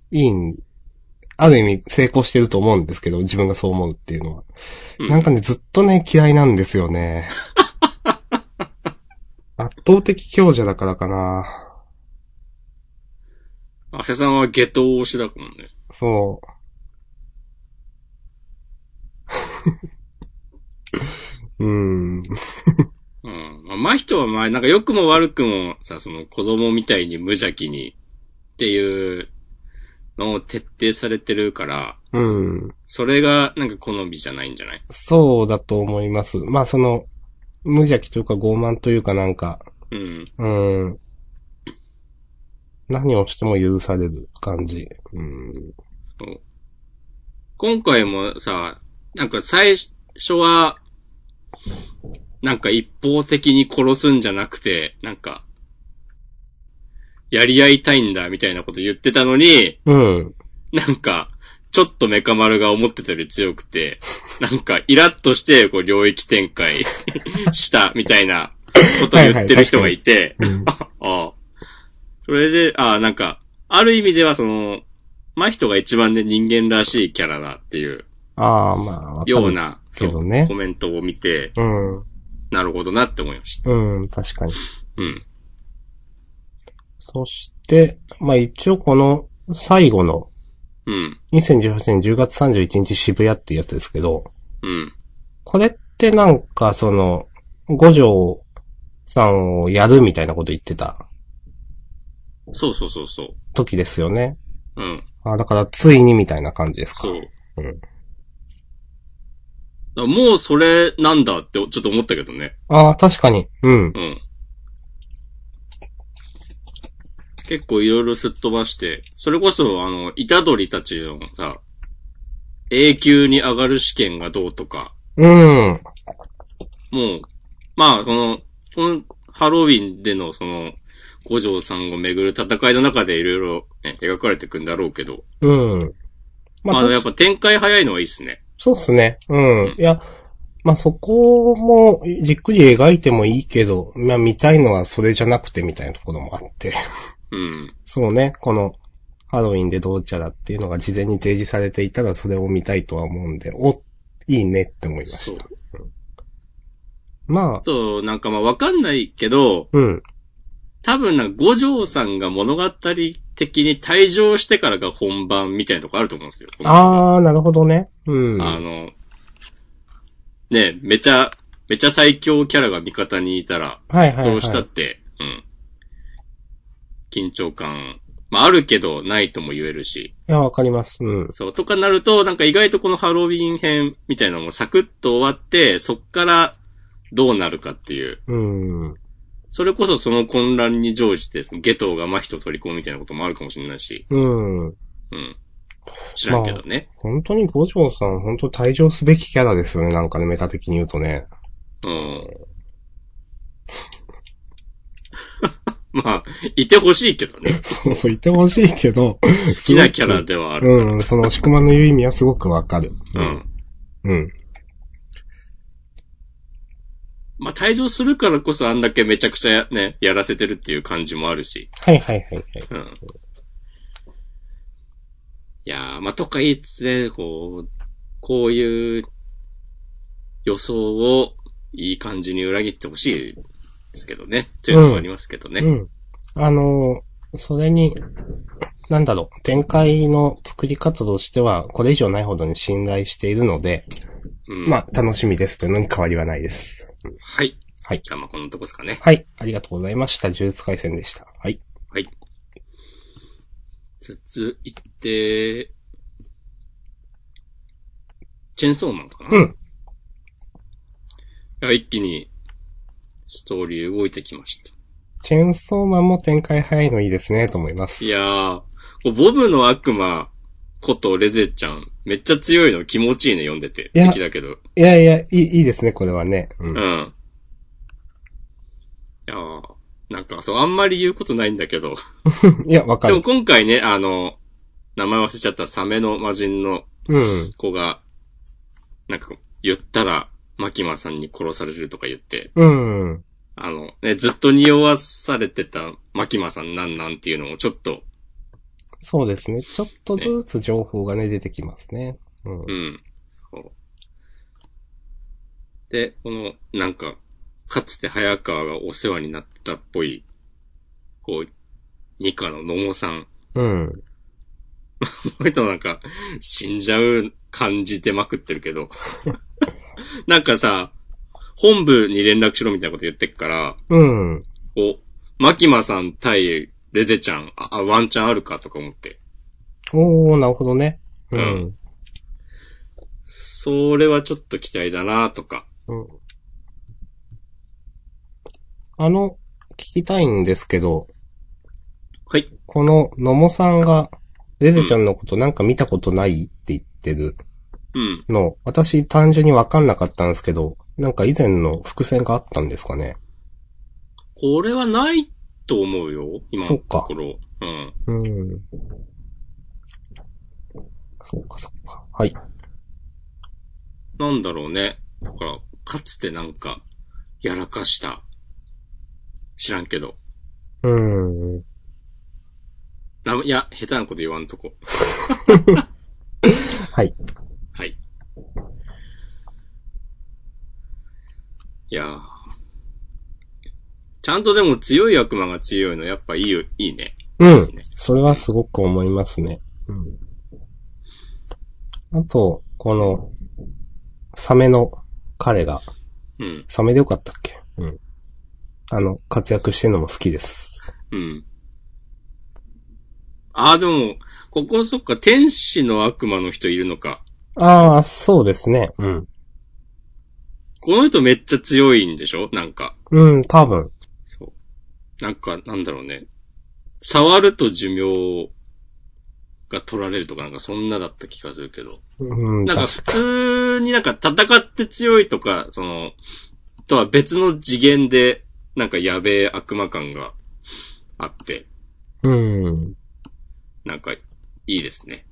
いいん、ある意味成功してると思うんですけど、自分がそう思うっていうのは。うんなんかね、ずっとね、嫌いなんですよね。[LAUGHS] 圧倒的強者だからかな。アセさんはゲト推しだもんね。そう。[LAUGHS] うーん。うん。まあ、真人はまあ、なんか良くも悪くもさ、その子供みたいに無邪気にっていうのを徹底されてるから、うん。それがなんか好みじゃないんじゃないそうだと思います。まあその、無邪気というか傲慢というかなんか、うん。うん。何をしても許される感じ。うん。そう。今回もさ、なんか最初は、なんか一方的に殺すんじゃなくて、なんか、やり合いたいんだみたいなこと言ってたのに、うん。なんか、ちょっとメカ丸が思ってたより強くて、なんかイラッとして、こう領域展開 [LAUGHS] したみたいなことを言ってる人がいて、うん [LAUGHS] ああ。それで、ああ、なんか、ある意味ではその、真人が一番ね人間らしいキャラだっていうああ、まあ、わかるような、そう、ねコメントを見て、うん。なるほどなって思いました。うん、確かに。うん。そして、まあ一応この最後のうん。2018年10月31日渋谷っていうやつですけど、うん。これってなんかその、五条さんをやるみたいなこと言ってたそうそうそうそう。時ですよね。うん。あだからついにみたいな感じですか。そう。うんだからもうそれなんだってちょっと思ったけどね。ああ、確かに。うん。うん。結構いろいろすっ飛ばして、それこそあの、イタドリたちのさ、永久に上がる試験がどうとか、うん。もう、まあ、この、このハロウィンでのその、五条さんをめぐる戦いの中でいろいろね、描かれていくんだろうけど、うん。まあ、やっぱ展開早いのはいいっすね。そうっすね。うん。うんいや、まあ、そこも、じっくり描いてもいいけど、まあ、見たいのはそれじゃなくてみたいなところもあって。うん。[LAUGHS] そうね、この、ハロウィンでどうちゃらっていうのが事前に提示されていたらそれを見たいとは思うんで、お、いいねって思いまそうし。た。まああ、と、なんかまあわかんないけど、うん。多分なんか五条さんが物語的に退場してからが本番みたいなとこあると思うんですよ。あー、なるほどね。うん。あの、ねめちゃ、めちゃ最強キャラが味方にいたら、はいはい、はい。どうしたって、うん。緊張感、まああるけどないとも言えるし、いや、わかります。うん。そう、とかなると、なんか意外とこのハロウィン編みたいなのもサクッと終わって、そっからどうなるかっていう、うん。それこそその混乱に乗じて、ゲトウが真人を取り込むみたいなこともあるかもしれないし、うん。うん。知らんけどね。本当に五条さん、本当に退場すべきキャラですよね。なんかね、メタ的に言うとね。うん。[LAUGHS] まあ、いてほしいけどね。そうそう、言ってほしいけど。好きなキャラではある。うん、その、しくまの言う意味はすごくわかる。うん。うん。まあ、退場するからこそあんだけめちゃくちゃね、やらせてるっていう感じもあるし。はいはいはいはい。うん。いやー、まあ、とか言いつつね、こう、こういう予想をいい感じに裏切ってほしいですけどね。というのもありますけどね。うん。あのーそれに、なんだろう、展開の作り方としては、これ以上ないほどに信頼しているので、うん。まあ、楽しみですというのに変わりはないです。はい。はい。じゃあまあこのとこですかね。はい。ありがとうございました。呪術回戦でした。はい。はい。続いて、チェンソーマンかな？うん。いや、一気に、ストーリー動いてきました。チェーンソーマンも展開早いのいいですね、と思います。いやー、ボブの悪魔ことレゼちゃん、めっちゃ強いの気持ちいいね、読んでて。いや敵だけど。いやいや、いい、いいですね、これはね。う。うんん。いやー、なんかそう、あんまり言うことないんだけど。[LAUGHS] いや、わかでもる。今回ね、あの、名前忘れちゃったサメの魔人のうん。子が、なんか、言ったら、マキマさんに殺されるとか言って、うん。あの、ね、ずっと匂わされてたマキマさんなんなんっていうのもちょっと、そうですね。ちょっとずつ情報がね、出てきますね。うん。うん。そう。で、この、なんか、かつて早川がお世話になってたっぽい、こう、ニカの野茂さん。うん。この人なんか、死んじゃう感じてまくってるけど。[LAUGHS] なんかさ、本部に連絡しろみたいなこと言ってっから、うん。お、マキマさん対レゼちゃん、あ、あワンチャンあるかとか思って。おー、なるほどね。ううんん。それはちょっと期待だなとか。うん。あの、聞きたいんですけど、はい。この野茂さんが、レゼちゃんのことなんか見たことないって言ってるうん。の、私単純にわかんなかったんですけど、なんか以前の伏線があったんですかね？これはないと思うよ。今のそっかところ。うん。うん。そうか、そうか。はい。なんだろうね。だから、かつてなんか、やらかした。知らんけど。うん。ないや、下手なこと言わんとこ。[LAUGHS] はい。はい。いやーちゃんとでも強い悪魔が強いの、やっぱいいよ、いいね。うん。それはすごく思いますね。うん。あと、この、サメの彼が、うん。サメでよかったっけ？うん。あの、活躍してるのも好きです。うん。ああ、でも、ここそっか、天使の悪魔の人いるのか。ああ、そうですね。うん。この人めっちゃ強いんでしょ？なんか。うん、多分。そう。なんか、なんだろうね。触ると寿命が取られるとかなんかそんなだった気がするけど。うん、なんか確普通になんか戦って強いとか、その、とは別の次元で、なんかやべえ悪魔感があって、うん。なんかいいですね。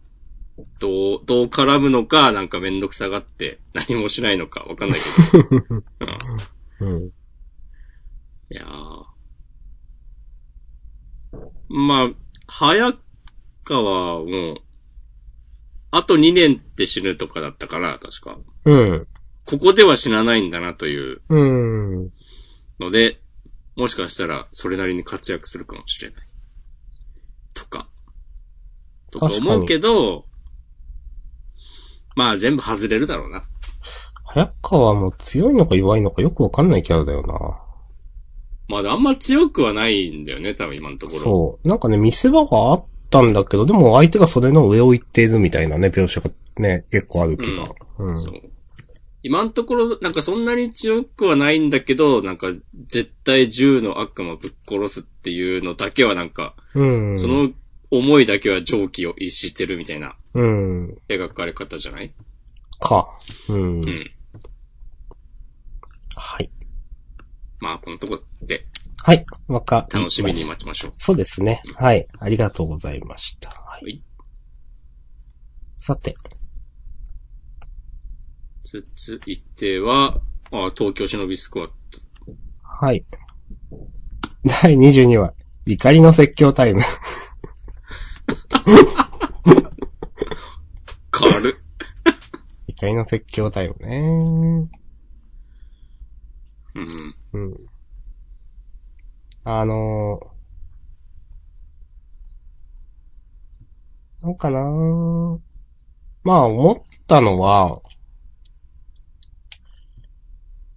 どう、どう絡むのか、なんかめんどくさがって何もしないのかわかんないけど。[LAUGHS] うんうん。いやーまあ、早川も、あと2年って死ぬとかだったから、確か。うん。ここでは死なないんだなといううん。ので、もしかしたらそれなりに活躍するかもしれない。とか。とか思うけど、まあ全部外れるだろうな。早川も強いのか弱いのかよくわかんないキャラだよな。まだあんま強くはないんだよね、多分今のところ。そう。なんかね、見せ場があったんだけど、でも相手がそれの上を行っているみたいなね、描写がね、結構ある気が。うん。そう。今のところ、なんかそんなに強くはないんだけど、なんか絶対銃の悪魔ぶっ殺すっていうのだけはなんか、うん。その思いだけは蒸気を逸してるみたいなうん。描かれ方じゃない？か。うん。うん。はい。まあこのとこではい。わかり楽しみに待ちましょう。そうですね。はい。ありがとうございました。はい。はい。さて。続いては、あ、東京忍びスクワット。はい。第22話。怒りの説教タイム。軽っ。怒りの説教タイムね。うん。うん。あのー、なんかなーまあ思ったのは、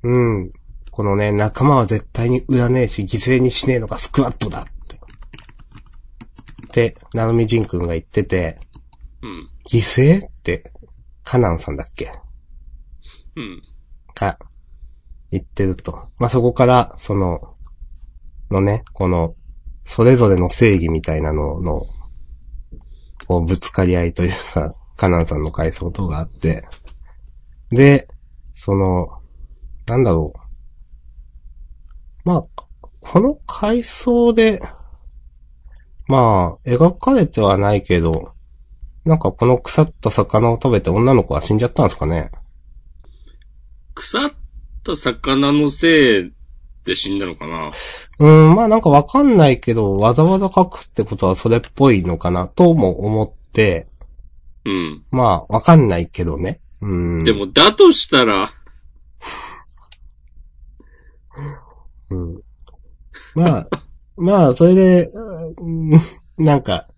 うん。このね、仲間は絶対に売らねえし、犠牲にしねえのがスクワットだって。って、ナルミジン君が言ってて、うん。犠牲って、カナンさんだっけ？うん。か、言ってると。まあ、そこから、その、のね、この、それぞれの正義みたいなのの、こう、ぶつかり合いというか、カナンさんの回想等があって、で、その、なんだろう。まあ、この回想で、まあ、描かれてはないけど、なんかこの腐った魚を食べて女の子は死んじゃったんですかね腐った魚のせいで死んだのかな？うん、まあなんかわかんないけど、わざわざ書くってことはそれっぽいのかなとも思って、うん。まあわかんないけどね。うん。で、も、だとしたら、うん。まあ、[LAUGHS] まあ、それで、うんなんか、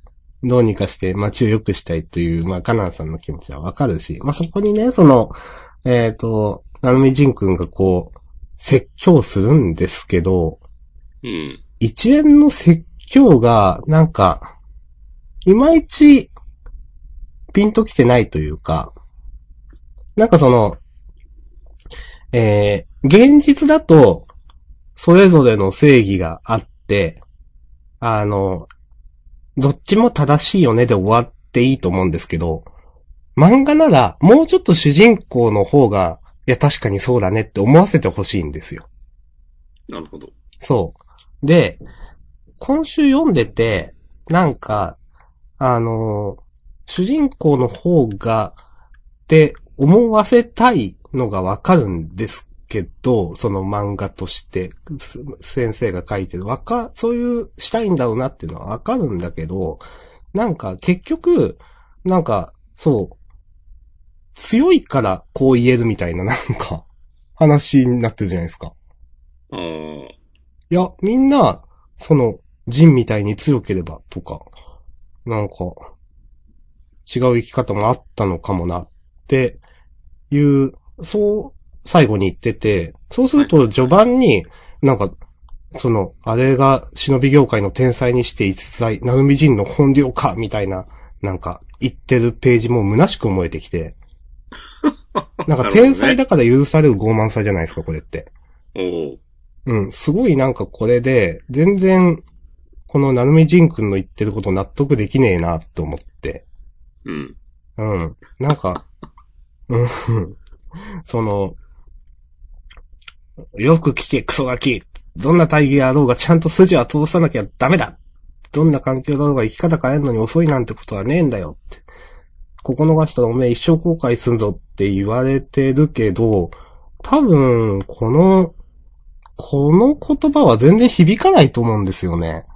どうにかして街を良くしたいという、まあ、カナンさんの気持ちはわかるし、まあそこにね、その、えっ、と、ナルミジン君がこう、説教するんですけど、うん。一連の説教が、なんか、いまいち、ピンときてないというか、なんかその、えー、現実だと、それぞれの正義があって、あの、どっちも正しいよねで終わっていいと思うんですけど、漫画なら、もうちょっと主人公の方が、いや確かにそうだねって思わせてほしいんですよ。なるほど。そう。で、今週読んでて、なんか、あの、主人公の方が、って思わせたいのがわかるんですけど、その漫画として、す先生が書いてる、わか、そういう、したいんだろうなっていうのはわかるんだけど、なんか結局、なんか、そう、強いからこう言えるみたいな、なんか、話になってるじゃないですか。あーいや、みんな、その、ジンみたいに強ければとか、なんか、違う生き方もあったのかもなっていう、そう、最後に言ってて、そうすると序盤に、なんか、その、あれが忍び業界の天才にして逸材、ナルミジンの本領か、みたいな、なんか、言ってるページも虚しく思えてきて、[LAUGHS] なんか天才だから許される傲慢さじゃないですか、これって。うん、すごいなんかこれで、全然、このナルミジン君の言ってること納得できねえなって思って。うん。うん。なんか、うん、[LAUGHS] その、よく聞け、クソガキ。どんな大義あろうがちゃんと筋は通さなきゃダメだ。どんな環境だろうが生き方変えるのに遅いなんてことはねえんだよって。ここ逃したらおめえ一生後悔すんぞって言われてるけど、多分、この、この言葉は全然響かないと思うんですよね。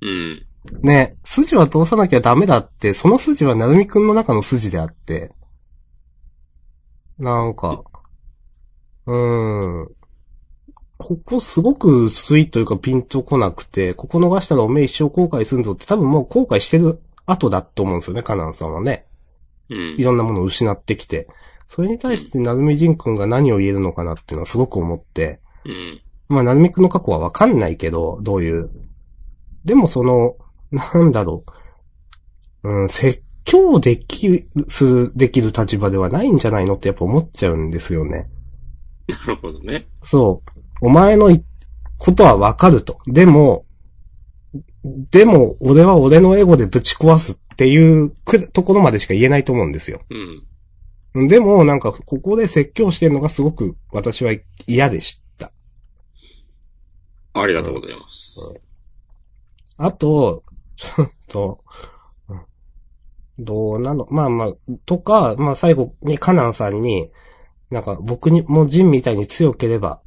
うん。ね、筋は通さなきゃダメだって、その筋はなるみくんの中の筋であって、なんか、うーん。ここすごく薄いというかピンとこなくて、ここ逃したらおめえ一生後悔するぞって多分もう後悔してる後だと思うんですよね、カナンさんはね。うんい。ろんなものを失ってきて。それに対して、なるみじんくんが何を言えるのかなっていうのはすごく思って。うん。まあ、なるみくんの過去はわかんないけど、どういう。でもその、なんだろう。うん、説教でき、する、できる立場ではないんじゃないのってやっぱ思っちゃうんですよね。なるほどね。そう。お前のいことはわかると。でも、でも、俺は俺のエゴでぶち壊すっていうくところまでしか言えないと思うんですよ。うん。でも、なんか、ここで説教してるのがすごく私は嫌でした。ありがとうございます。あと、ちょっと、うんどうなの？まあまあ、とか、まあ最後にカナンさんに、なんか僕にもジンみたいに強ければ、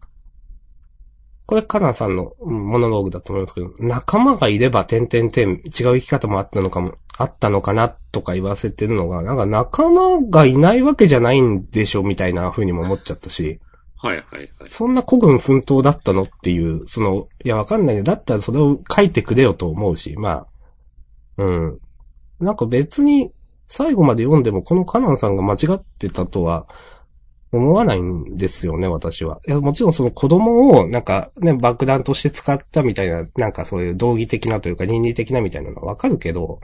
これカナンさんのうんモノローグだと思いますけど、仲間がいれば点々点違う生き方もあったのかも、あったのかなとか言わせてるのが、なんか仲間がいないわけじゃないんでしょみたいな風にも思っちゃったし。はいはいはい。そんな古軍奮闘だったのっていう、その、いやわかんないけど、だったらそれを書いてくれよと思うし、まあ、うん。なんか別に、最後まで読んでもこのカナンさんが間違ってたとは、思わないんですよね、私は。いや、もちろんその子供を、なんかね、爆弾として使ったみたいな、なんかそういう道義的なというか倫理的なみたいなのはわかるけど、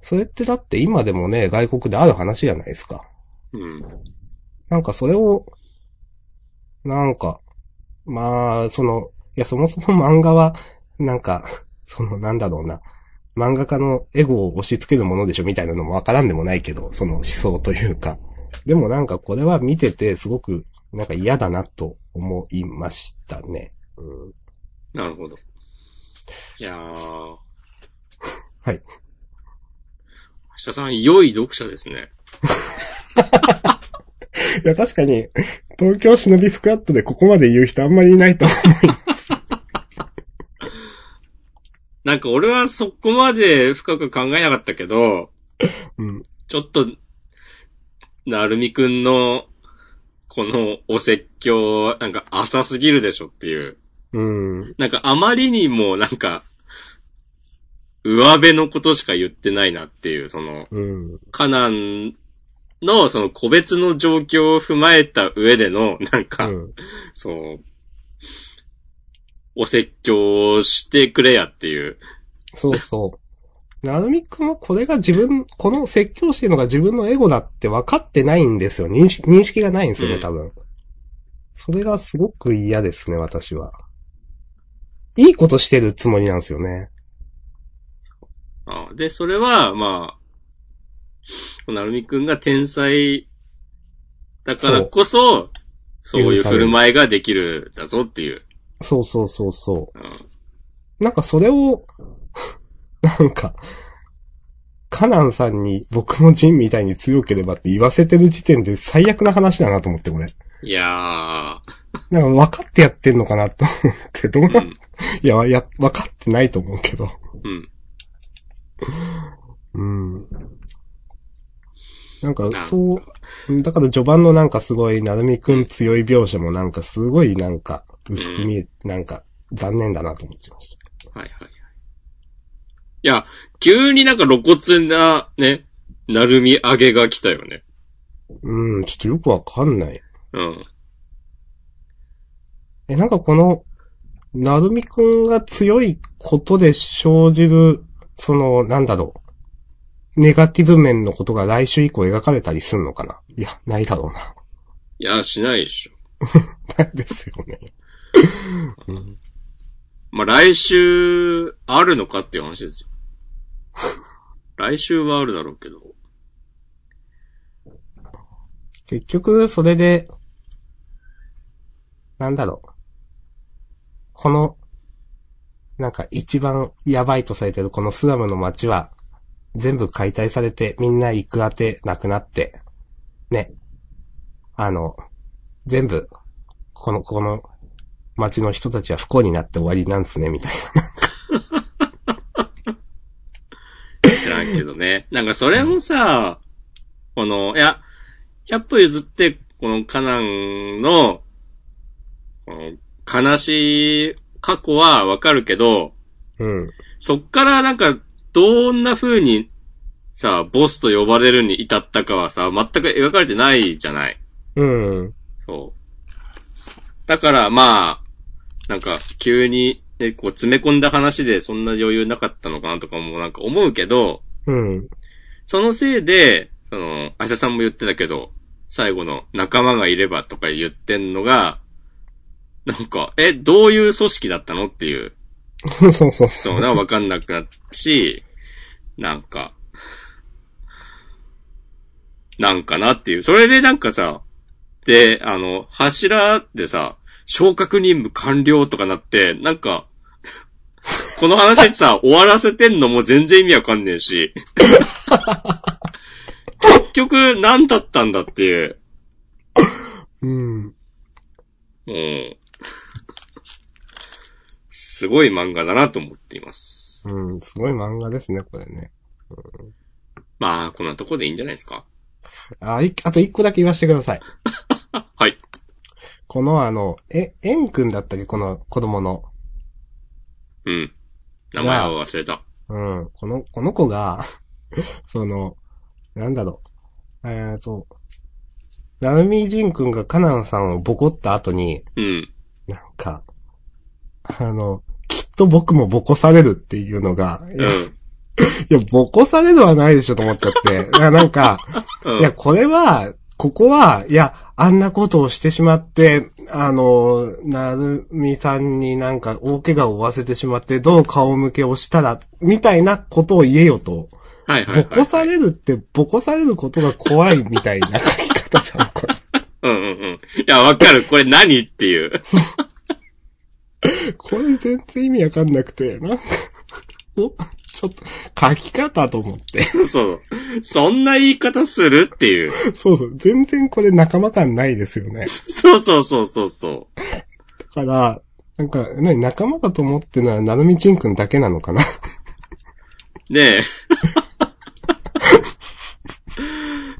それってだって今でもね、外国である話じゃないですか。うん。なんかそれを、なんか、まあ、その、いや、そもそも漫画は、なんか、その、なんだろうな。漫画家のエゴを押し付けるものでしょみたいなのもわからんでもないけど、その思想というか。でもなんかこれは見ててすごく、なんか嫌だなと思いましたね。うん、なるほど。いやー。はい。明日さん、良い読者ですね。[LAUGHS] いや、確かに、東京忍びスクワットでここまで言う人あんまりいないと思なんか俺はそこまで深く考えなかったけど、う。うん。ちょっと、なるみくんの、このお説教、なんか浅すぎるでしょっていう。うん。なんかあまりにもなんか、上辺のことしか言ってないなっていう、その、うん。カナンのその個別の状況を踏まえた上での、なんか、うん。そう、お説教をしてくれやっていう。そうそう。なるみくんはこれが自分、この説教してるのが自分のエゴだって分かってないんですよ。認識認識がないんですよね、うん多分。それがすごく嫌ですね、私は。いいことしてるつもりなんですよね。あで、それは、まあ、なるみくんが天才だからこそ、そういう振る舞いができるだぞっていう。そうそうそうそうんう。なんかそれを、[LAUGHS] なんか、カナンさんに僕もジンみたいに強ければって言わせてる時点で最悪な話だなと思って、これ。いやなんか分かってやってんのかなと思って、どう？ー、な、うんん、[LAUGHS] いや、いや、分かってないと思うけど。うん。[LAUGHS] うん。なんかなん、かそう、だから序盤のなんかすごい、なるみくん強い描写もなんかすごいなんか、薄く見え、なんか、残念だなと思ってましはいはいはい。いや、急になんか露骨な、ね、なるみ上げが来たよね。た。うん、ちょっとよくわかんない。うん。え、なんかこの、なるみくんが強いことで生じる、その、なんだろう。ネガティブ面のことが来週以降描かれたりすんのかないや、ないだろうな。いや、しないでしょ。[LAUGHS] ないですよね。うんまあ、来週、あるのかっていう話ですよ。来週はあるだろうけど。結局、それで、なんだろう。この、なんか一番やばいとされてるこのスラムの街は、全部解体されてみんな行く当てなくなって、ね。あの、全部、この、この街の人たちは不幸になって終わりなんですね、みたい知らんけどね。なんかそれもさ、この、いや、100歩譲って、このカナンの悲しい過去はわかるけど、うん。そっからなんか、どんな風に、さ、ボスと呼ばれるに至ったかはさ、全く描かれてないじゃない。うん。そう。だから、まあ、なんか、急に、ね、こう、詰め込んだ話でそんな余裕なかったのかなとかもなんか思うけど、うん。そのせいで、その、アシャさんも言ってたけど、最後の仲間がいればとか言ってんのが、なんか、え、どういう組織だったのっていう、そうそうそう。そう、なわかんなくなったし、なんか、なんかなっていう。それでなんかさ、で、あの、柱でさ、昇格任務完了とかなって、なんか、[LAUGHS] この話さ、終わらせてんのも全然意味わかんねえし、[LAUGHS] 結局何だったんだっていう、うん。もう、すごい漫画だなと思っています。うん。すごい漫画ですね、これね。まあ、こんなとこでいいんじゃないですかあ、いあと一個だけ言わせてください。[LAUGHS] はい。このあの、え、エン君だったっけ？この子供の。うん。名前は忘れた。うん。この、この子が、[LAUGHS] その、なんだろう。えっ、と、ナルミジン君がカナンさんをボコった後に、うん。なんか、あの、きっと僕もボコされるっていうのが、うん。や [LAUGHS] ボコされるはないでしょと思っちゃって。なんか、うん。いや、これは、ここは、いや、あんなことをしてしまって、あの、なるみさんになんか大怪我を負わせてしまって、どう顔向けをしたら、みたいなことを言えよと。はいはいはい、ボコされるって、ボコされることが怖いみたいな書き方じゃん、これ。[LAUGHS] うんうんうん。いや、わかる。これ何っていう。[LAUGHS] これ全然意味わかんなくて、なんか、おちょっと、書き方と思って。[LAUGHS] そう。そんな言い方するっていう。そうそう、全然これ仲間感ないですよね。そうそうそうそうそだから、なんか、ね、仲間だと思ってるのは、なるみちんくんだけなのかなう。ねえ。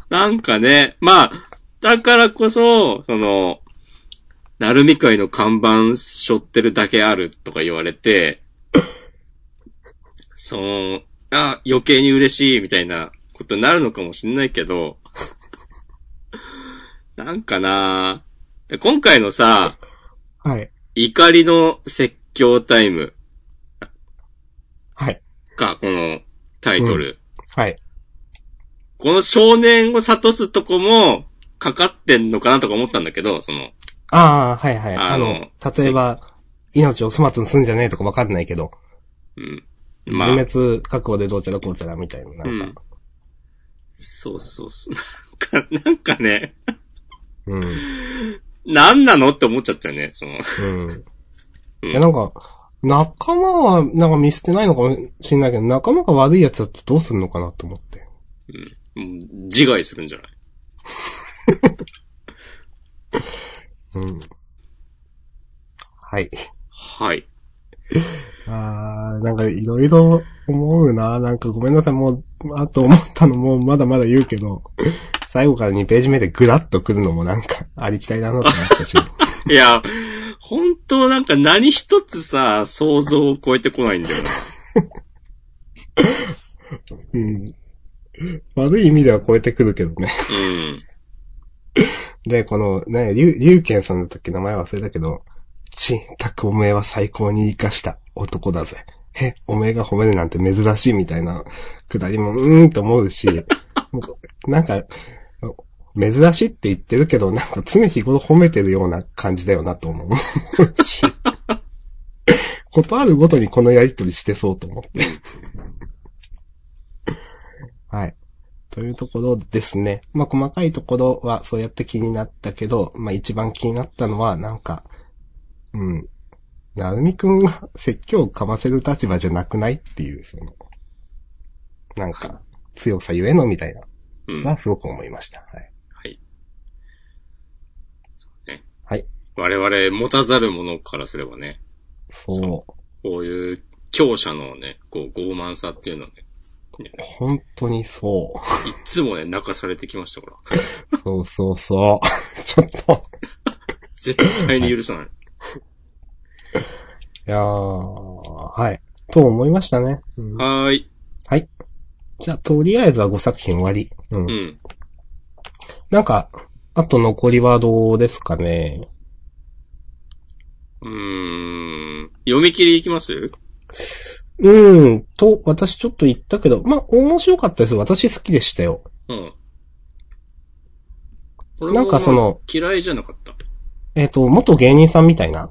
なんかね、まあ、だからこそ、その、なるみ会の看板背負ってるだけあるとか言われて、その、あ、余計に嬉しいみたいなことになるのかもしれないけど、[LAUGHS] なんかなで今回のさ、はい。怒りの説教タイムはい。か、このタイトル。はい。この少年を諭すとこも、かかってんのかなとか思ったんだけど、その、ああ、はいはい。ああのの、例えば、命を粗末にすんじゃねえとかわかんないけど、うん。まあ、自滅覚悟でどうちゃらこうちゃらみたいな、なんか。うんそうそうそう。なんか、なんかね、うん。なんなのって思っちゃったよね、その。うん。うんいや、なんか、仲間は、なんか見捨てないのかもしれないけど、仲間が悪いやつだとどうすんのかなと思って。うん。自害するんじゃない？うん。はい。はい。[LAUGHS] あー、なんかいろいろ思うな。なんかごめんなさい、もう、あと思ったのもまだまだ言うけど、最後から2ページ目でグラッと来るのもなんかありきたりだなと思ったし。[LAUGHS] いや、本当なんか何一つさ、想像を超えてこないんだよな。[LAUGHS] うん。悪い意味では超えてくるけどね。うん。で、このね、りゅう、りゅうけんさんだったっけ？名前忘れたけど、ち、たくおめえは最高に活かした男だぜ。へ、おめえが褒めるなんて珍しいみたいなくだりも、うーんと思うし、なんか、珍しいって言ってるけど、なんか常日頃褒めてるような感じだよなと思う [LAUGHS] し。ことあるごとにこのやりとりしてそうと思って。はい。というところですね。まあ、細かいところはそうやって気になったけど、まあ、一番気になったのは、なんか、うん。なるみくんが説教をかませる立場じゃなくないっていう、その、なんか、強さゆえのみたいな、うん。はすごく思いました。はい。はい。そうね。はい。我々持たざる者からすればね、そう。こういう強者のね、こう傲慢さっていうのはね、本当にそう。いっつもね、泣かされてきましたから。そうそうそう。ちょっと、[LAUGHS] 絶対に許さない。やー、はい。と思いましたね。うんはーい。じゃあ、とりあえずは5作品終わり。うん。うん。なんか、あと残りはどうですかね。うーん。読み切りいきます？うーん、と、私ちょっと言ったけど、まあ、面白かったです。私好きでしたよ。うん。なんかそのまあ嫌いじゃなかった。えっ、と、元芸人さんみたいな。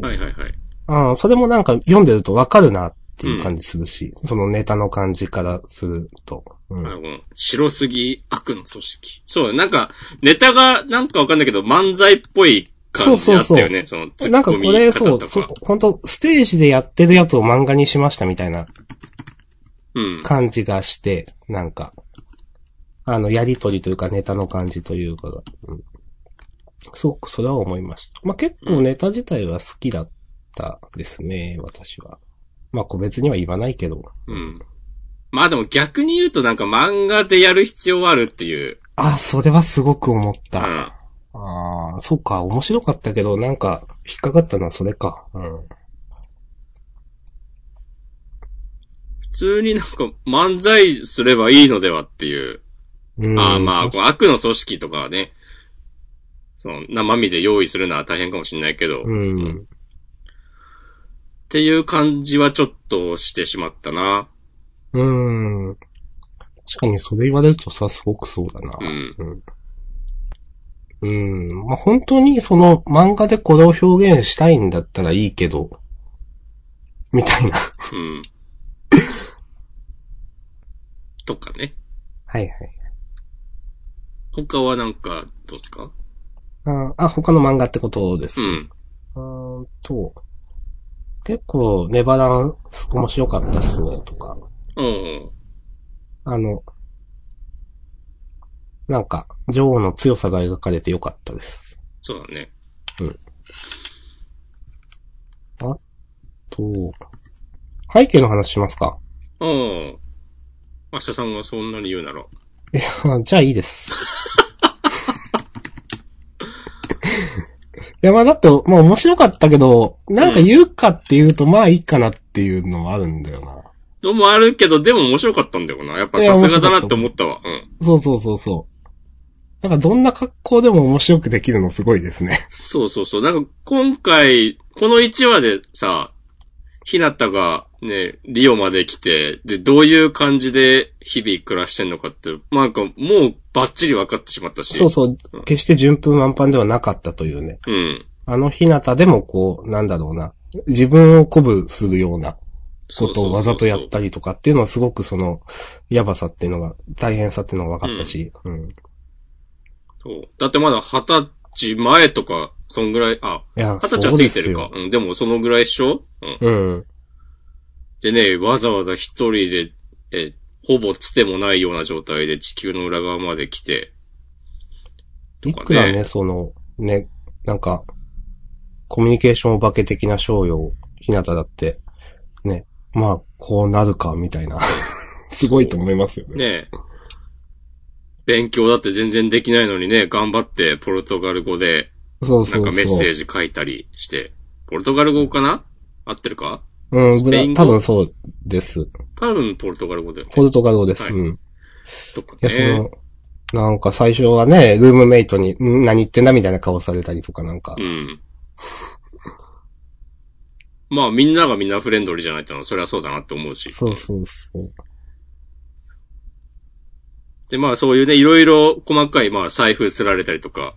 はいはいはい。ああ、それもなんか読んでるとわかるなっていう感じするし、そのネタの感じからすると。うん。あの、白すぎ悪の組織。そう、なんか、ネタがなんかわかんないけど、漫才っぽい感じあったよね。その、ツなんかッコミこれ、そう、そうか。、本当ステージでやってるやつを漫画にしましたみたいなうん。感じがして、なんか、あの、やりとりというかネタの感じというかが、うん。すごくそれは思いました。まあ、結構ネタ自体は好きだったですね、私は。まあ、個別には言わないけど。うん。まあでも逆に言うとなんか漫画でやる必要あるっていう。あ、それはすごく思った。うん。ああ、そうか、面白かったけど、なんか、引っかかったのはそれか。うん。普通になんか漫才すればいいのではっていう。うん、ああまあ、悪の組織とかはね、その生身で用意するのは大変かもしれないけど、うん。っていう感じはちょっとしてしまったな。うん。確かにそれ言われるとさ、すごくそうだな。うん。うん。うん。まあ、本当にその漫画でこれを表現したいんだったらいいけど、みたいな。うん。とかね。はいはい。他はなんか、どうですか？ああ、他の漫画ってことです。うん。うーんと、結構、ネバランス面白かったっすね、とか。うん。あの、なんか、女王の強さが描かれてよかったです。そうだね。と、背景の話しますかうん。明日さんがそんなに言うなら。いや、じゃあいいです。[LAUGHS] いや、まあだって、まあ面白かったけど、なんか言うかっていうと、まあいいかなっていうのはあるんだよな。のもあるけど、でも面白かったんだよな。やっぱさすがだなって思ったわ。うん。そうそうそうそう。なんかどんな格好でも面白くできるのすごいですね。そうそうそう。なんか今回、この1話でさ、ひなたがね、リオまで来て、で、どういう感じで日々暮らしてんのかって、まあなんかもうバッチリ分かってしまったし。そうそう。決して順風満帆ではなかったというね。うん。あの日向でもこう、なんだろうな。自分を鼓舞するようなことをわざとやったりとかっていうのはすごくその、やばさっていうのが、大変さっていうのが分かったし。うん。そう。だってまだ二十歳前とか、そんぐらい、あ、二十歳は過ぎてるか。うん、でもそのぐらいっしょ？うん。うん。でね、わざわざ一人で、え、ほぼつてもないような状態で地球の裏側まで来て、いくらね、その、ね、なんか、コミュニケーションお化け的な商用、ひなただって、ね、まあ、こうなるか、みたいな。[LAUGHS] すごいと思いますよね。ねえ。勉強だって全然できないのにね、頑張ってポルトガル語で、そうそうそう。なんかメッセージ書いたりして、ポルトガル語かな？合ってるか？うん、スペイン語？多分そうです。多分ポルトガル語だよね。ポルトガル語です。はいうん。いとかや、そね。の、なんか最初はね、ルームメイトに、ん何言ってんだみたいな顔されたりとかなんか。うん。まあみんながみんなフレンドリーじゃないとそれはそうだなって思うし。そうそうそう。で、まあそういうね、いろいろ細かい、まあ財布すられたりとか、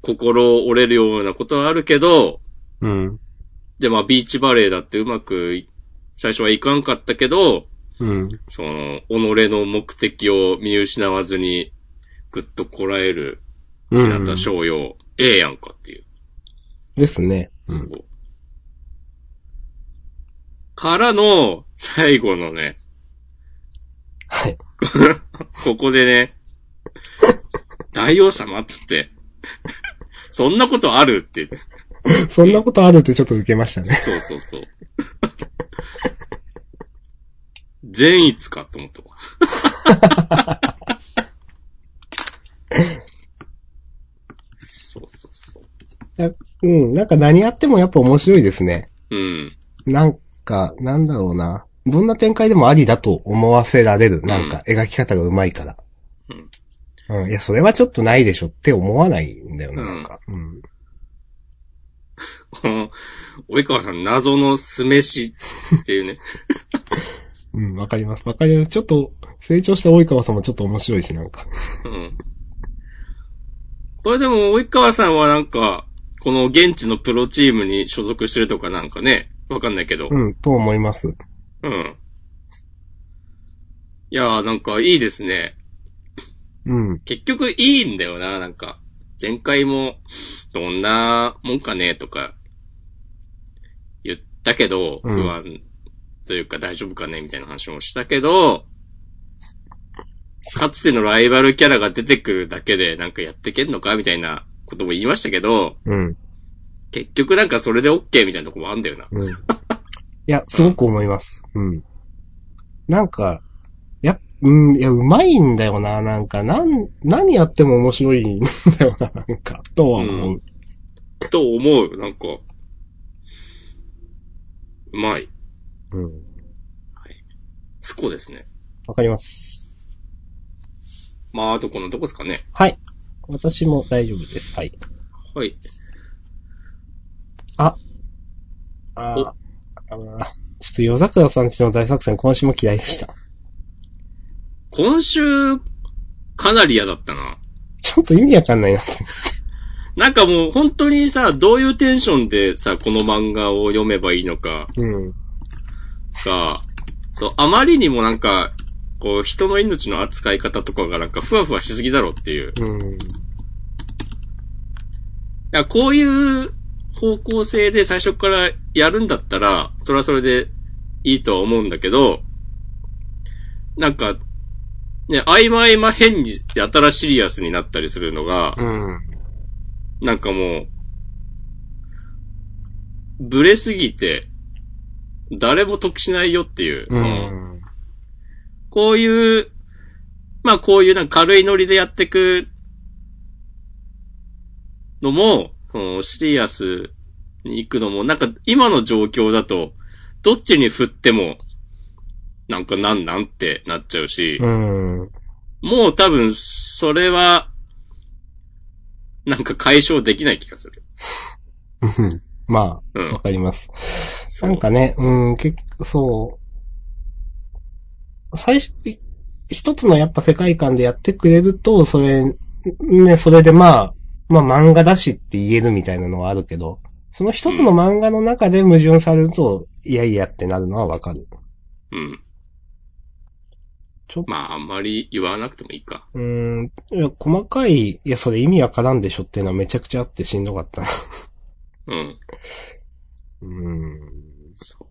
心折れるようなことはあるけど、うん。で、まあビーチバレーだってうまくい、最初はいかんかったけど、うん。その、己の目的を見失わずに、ぐっとこらえる、うん。日向翔陽、ええやんかっていう。ですね。うん。そうからの、最後のね、はい。[LAUGHS] ここでね、[LAUGHS] 大王様っつって、そんなことあるって言って。[LAUGHS] そんなことあるってちょっと受けましたね。そうそうそう。善逸かと思ったわ。そうそうそう。うん、なんか何やってもやっぱ面白いですね。うん。なんか、なんだろうな。どんな展開でもありだと思わせられる。なんか、描き方が上手いから。うん。いや、それはちょっとないでしょって思わないんだよな、うんなんか。うん。[LAUGHS] この、及川さん謎の酢飯っていうね。うん、わかります。わかります。ちょっと、成長した及川さんもちょっと面白いし、なんか。うん。これでも、及川さんはなんか、この現地のプロチームに所属してるとかなんかね、わかんないけど。うん、と思います。うん。いやーなんかいいですね。うん。結局いいんだよな、なんか。前回も、どんなもんかね、とか、言ったけど、うん不安というか大丈夫かね、みたいな話もしたけど、かつてのライバルキャラが出てくるだけでなんかやってけんのかみたいなことも言いましたけど、うん。結局なんかそれで OK みたいなとこもあんだよな。うん。いや、すごく思います。うん。なんか、や、うん、いや、うまいんだよな、なんか、なん、何やっても面白いんだよな、なんか、とは思う。と思う、なんか。うまい。うん。スコですね。わかります。まあ、あとこのどこですかね。はい。私も大丈夫です。はい。はい。あーあー、ちょっと夜桜さんちの大作戦今週も嫌いでした。今週、かなり嫌だったな。ちょっと意味わかんないなって。なんかもう本当にさ、どういうテンションでさ、この漫画を読めばいいのかうん。が、そう、あまりにもなんか、こう、人の命の扱い方とかがなんかふわふわしすぎだろっていう。いうん。や、こういう方向性で最初からやるんだったら、それはそれでいいとは思うんだけど、なんか、ね、合間合間変にやたらシリアスになったりするのが、うん。なんかもう、ブレすぎて、誰も得しないよっていう、うその、ん。こういう、まあこういうなんか軽いノリでやっていくのも、そのシリアスに行くのも、なんか今の状況だと、どっちに振っても、なんかなんなんってなっちゃうし、うん。もう多分それは、なんか解消できない気がする。うん [LAUGHS] まあ、うんわ。かります。なんかね、うん、結局、そう。最初、い一つのやっぱ世界観でやってくれると、それ、ね、それでまあ、まあ漫画だしって言えるみたいなのはあるけど、その一つの漫画の中で矛盾されると、いやいやってなるのはわかる。うん。ちょっと、まあ、あんまり言わなくてもいいか。うーん、いや細かい、いや、それ意味わからんでしょっていうのはめちゃくちゃあってしんどかったな。うん。うーん。そう。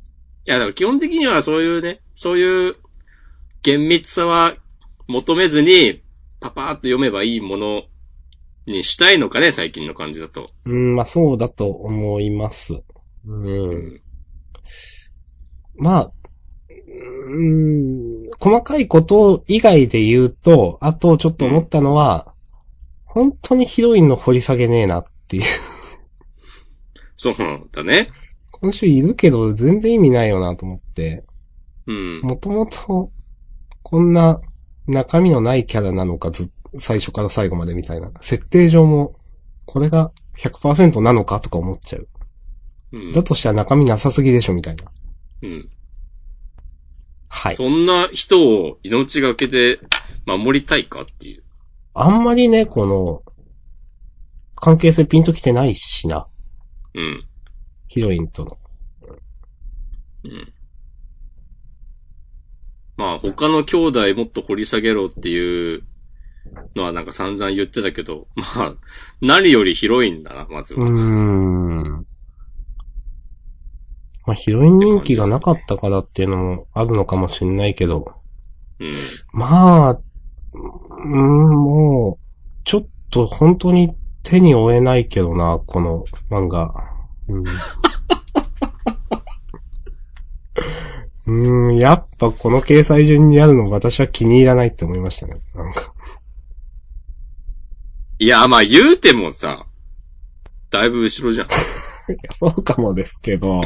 いや、だから基本的にはそういうね、そういう厳密さは求めずに、パパーっと読めばいいものにしたいのかね、最近の感じだと。うん、まあそうだと思います。うん。うん。まあ、うーん、細かいこと以外で言うと、あとちょっと思ったのは、本当にヒロインの掘り下げねえなっていう。そうだね。今週いるけど全然意味ないよなと思って。うん。もともと、こんな中身のないキャラなのかず、最初から最後までみたいな。設定上も、これが100%なのかとか思っちゃう。うんだ。としたら中身なさすぎでしょみたいな。うん。はい。そんな人を命がけで守りたいかっていう。あんまりね、この、関係性ピンときてないしな。うん。ヒロインとの。うん。まあ、他の兄弟もっと掘り下げろっていうのはなんか散々言ってたけど、まあ、何より広いんだな、まずは。うーん。まあ、ヒロイン人気がなかったからっていうのもあるのかもしんないけど。うん。まあ、うーん、もう、ちょっと本当に手に負えないけどな、この漫画。うん、[LAUGHS] うーん、やっぱこの掲載順にあるの私は気に入らないって思いましたね。なんか。いや、まあ言うてもさ、だいぶ後ろじゃん。[LAUGHS] いやそうかもですけど、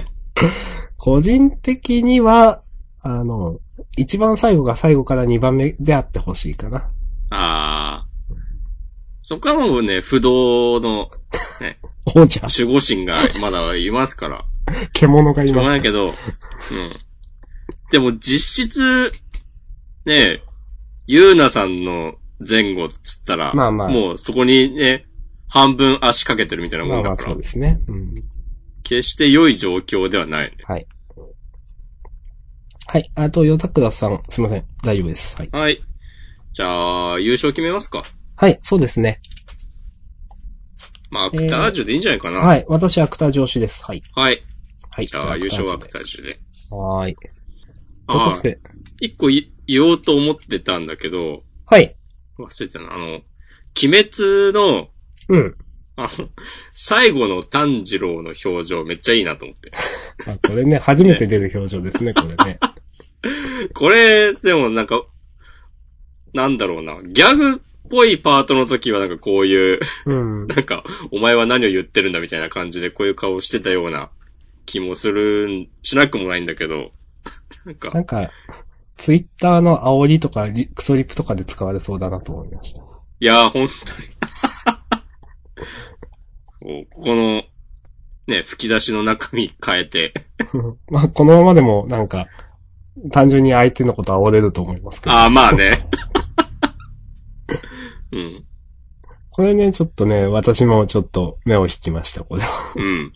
[LAUGHS] 個人的には、あの、一番最後が最後から二番目であってほしいかな。ああ。そこはもうね、不動の [LAUGHS] 王者、守護神がまだいますから。[LAUGHS] 獣がいしょうがます。ないけど、うん。でも実質、ねえ、ゆうなさんの前後っつったら、まあまあもうそこにね、半分足かけてるみたいなまあまあもんだから、そうですね。うん。決して良い状況ではないね。はい。はい。あと、ヨタクダさん、すいません。大丈夫です。はい。はい。じゃあ、優勝決めますか。はい、そうですね。まあ、アクタージュでいいんじゃないかな。はい。私、アクター上司です。はい。はい。はい。じゃあ、優勝はアクタタージュで。ーはーい。ああ一個い言おうと思ってたんだけど、はい。忘れてたな。あの、鬼滅の、うん。あの、最後の炭治郎の表情めっちゃいいなと思って。あ、これね、初めて出る表情ですね、これね。[LAUGHS] これ、でもなんか、なんだろうな。ギャグっぽいパートの時はなんかこういう、うん。なんか、お前は何を言ってるんだみたいな感じでこういう顔してたような気もするん、しなくもないんだけど、なんかな、んか、ツイッターの煽りとかリ、クソリプとかで使われそうだなと思いました。いやー、本当に。こうここの、ね、吹き出しの中身変えて。[LAUGHS] まあ、このままでも、なんか、単純に相手のこと煽れると思いますけど。ああ、まあね。[LAUGHS] うん。これね、ちょっとね、私もちょっと目を引きました、これは。うん。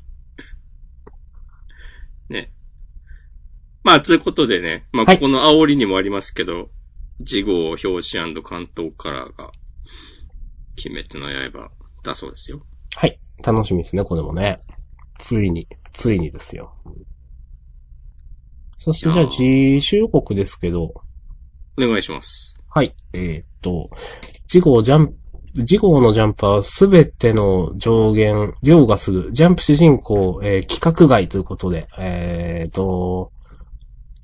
ね。まあ、つうことでね、まあ、はいここの煽りにもありますけど、次号表紙関東カラーが、鬼滅の刃だそうですよ。はい。楽しみですね、これもね。ついに、ついにですよ。そして、じゃあ、自習国ですけど、お願いします。はい。えーっと、次号ジャンプ、次号のジャンプはすべての上限、凌駕する、ジャンプ主人公、えー規格外ということで、えーっと、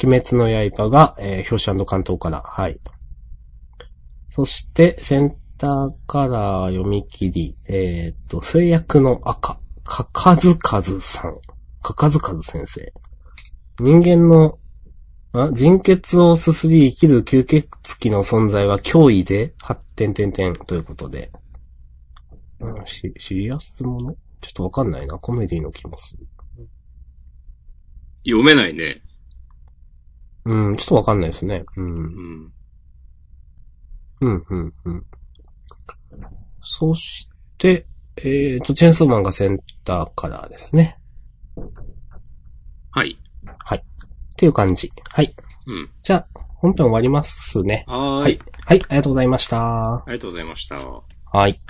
鬼滅の刃が、えー表紙関東から、はい。そして、ターカラー読み切り、えーっと、制約の赤、かかずかずさん、かかずかず先生。人間のあ人血をすすり生きる吸血鬼の存在は脅威で、発展点点ということで。うん、し、シリアスもの？ちょっとわかんないな。コメディの気もする。読めないね。うん、ちょっとわかんないですね。うんう。ん。うん、うん、うん。そして、えーと、チェーンソーマンがセンターカラーですね。はい。っていう感じ。はい。うん。じゃあ、本編終わりますね。はーい。はい。はい、ありがとうございました。ありがとうございました。はい。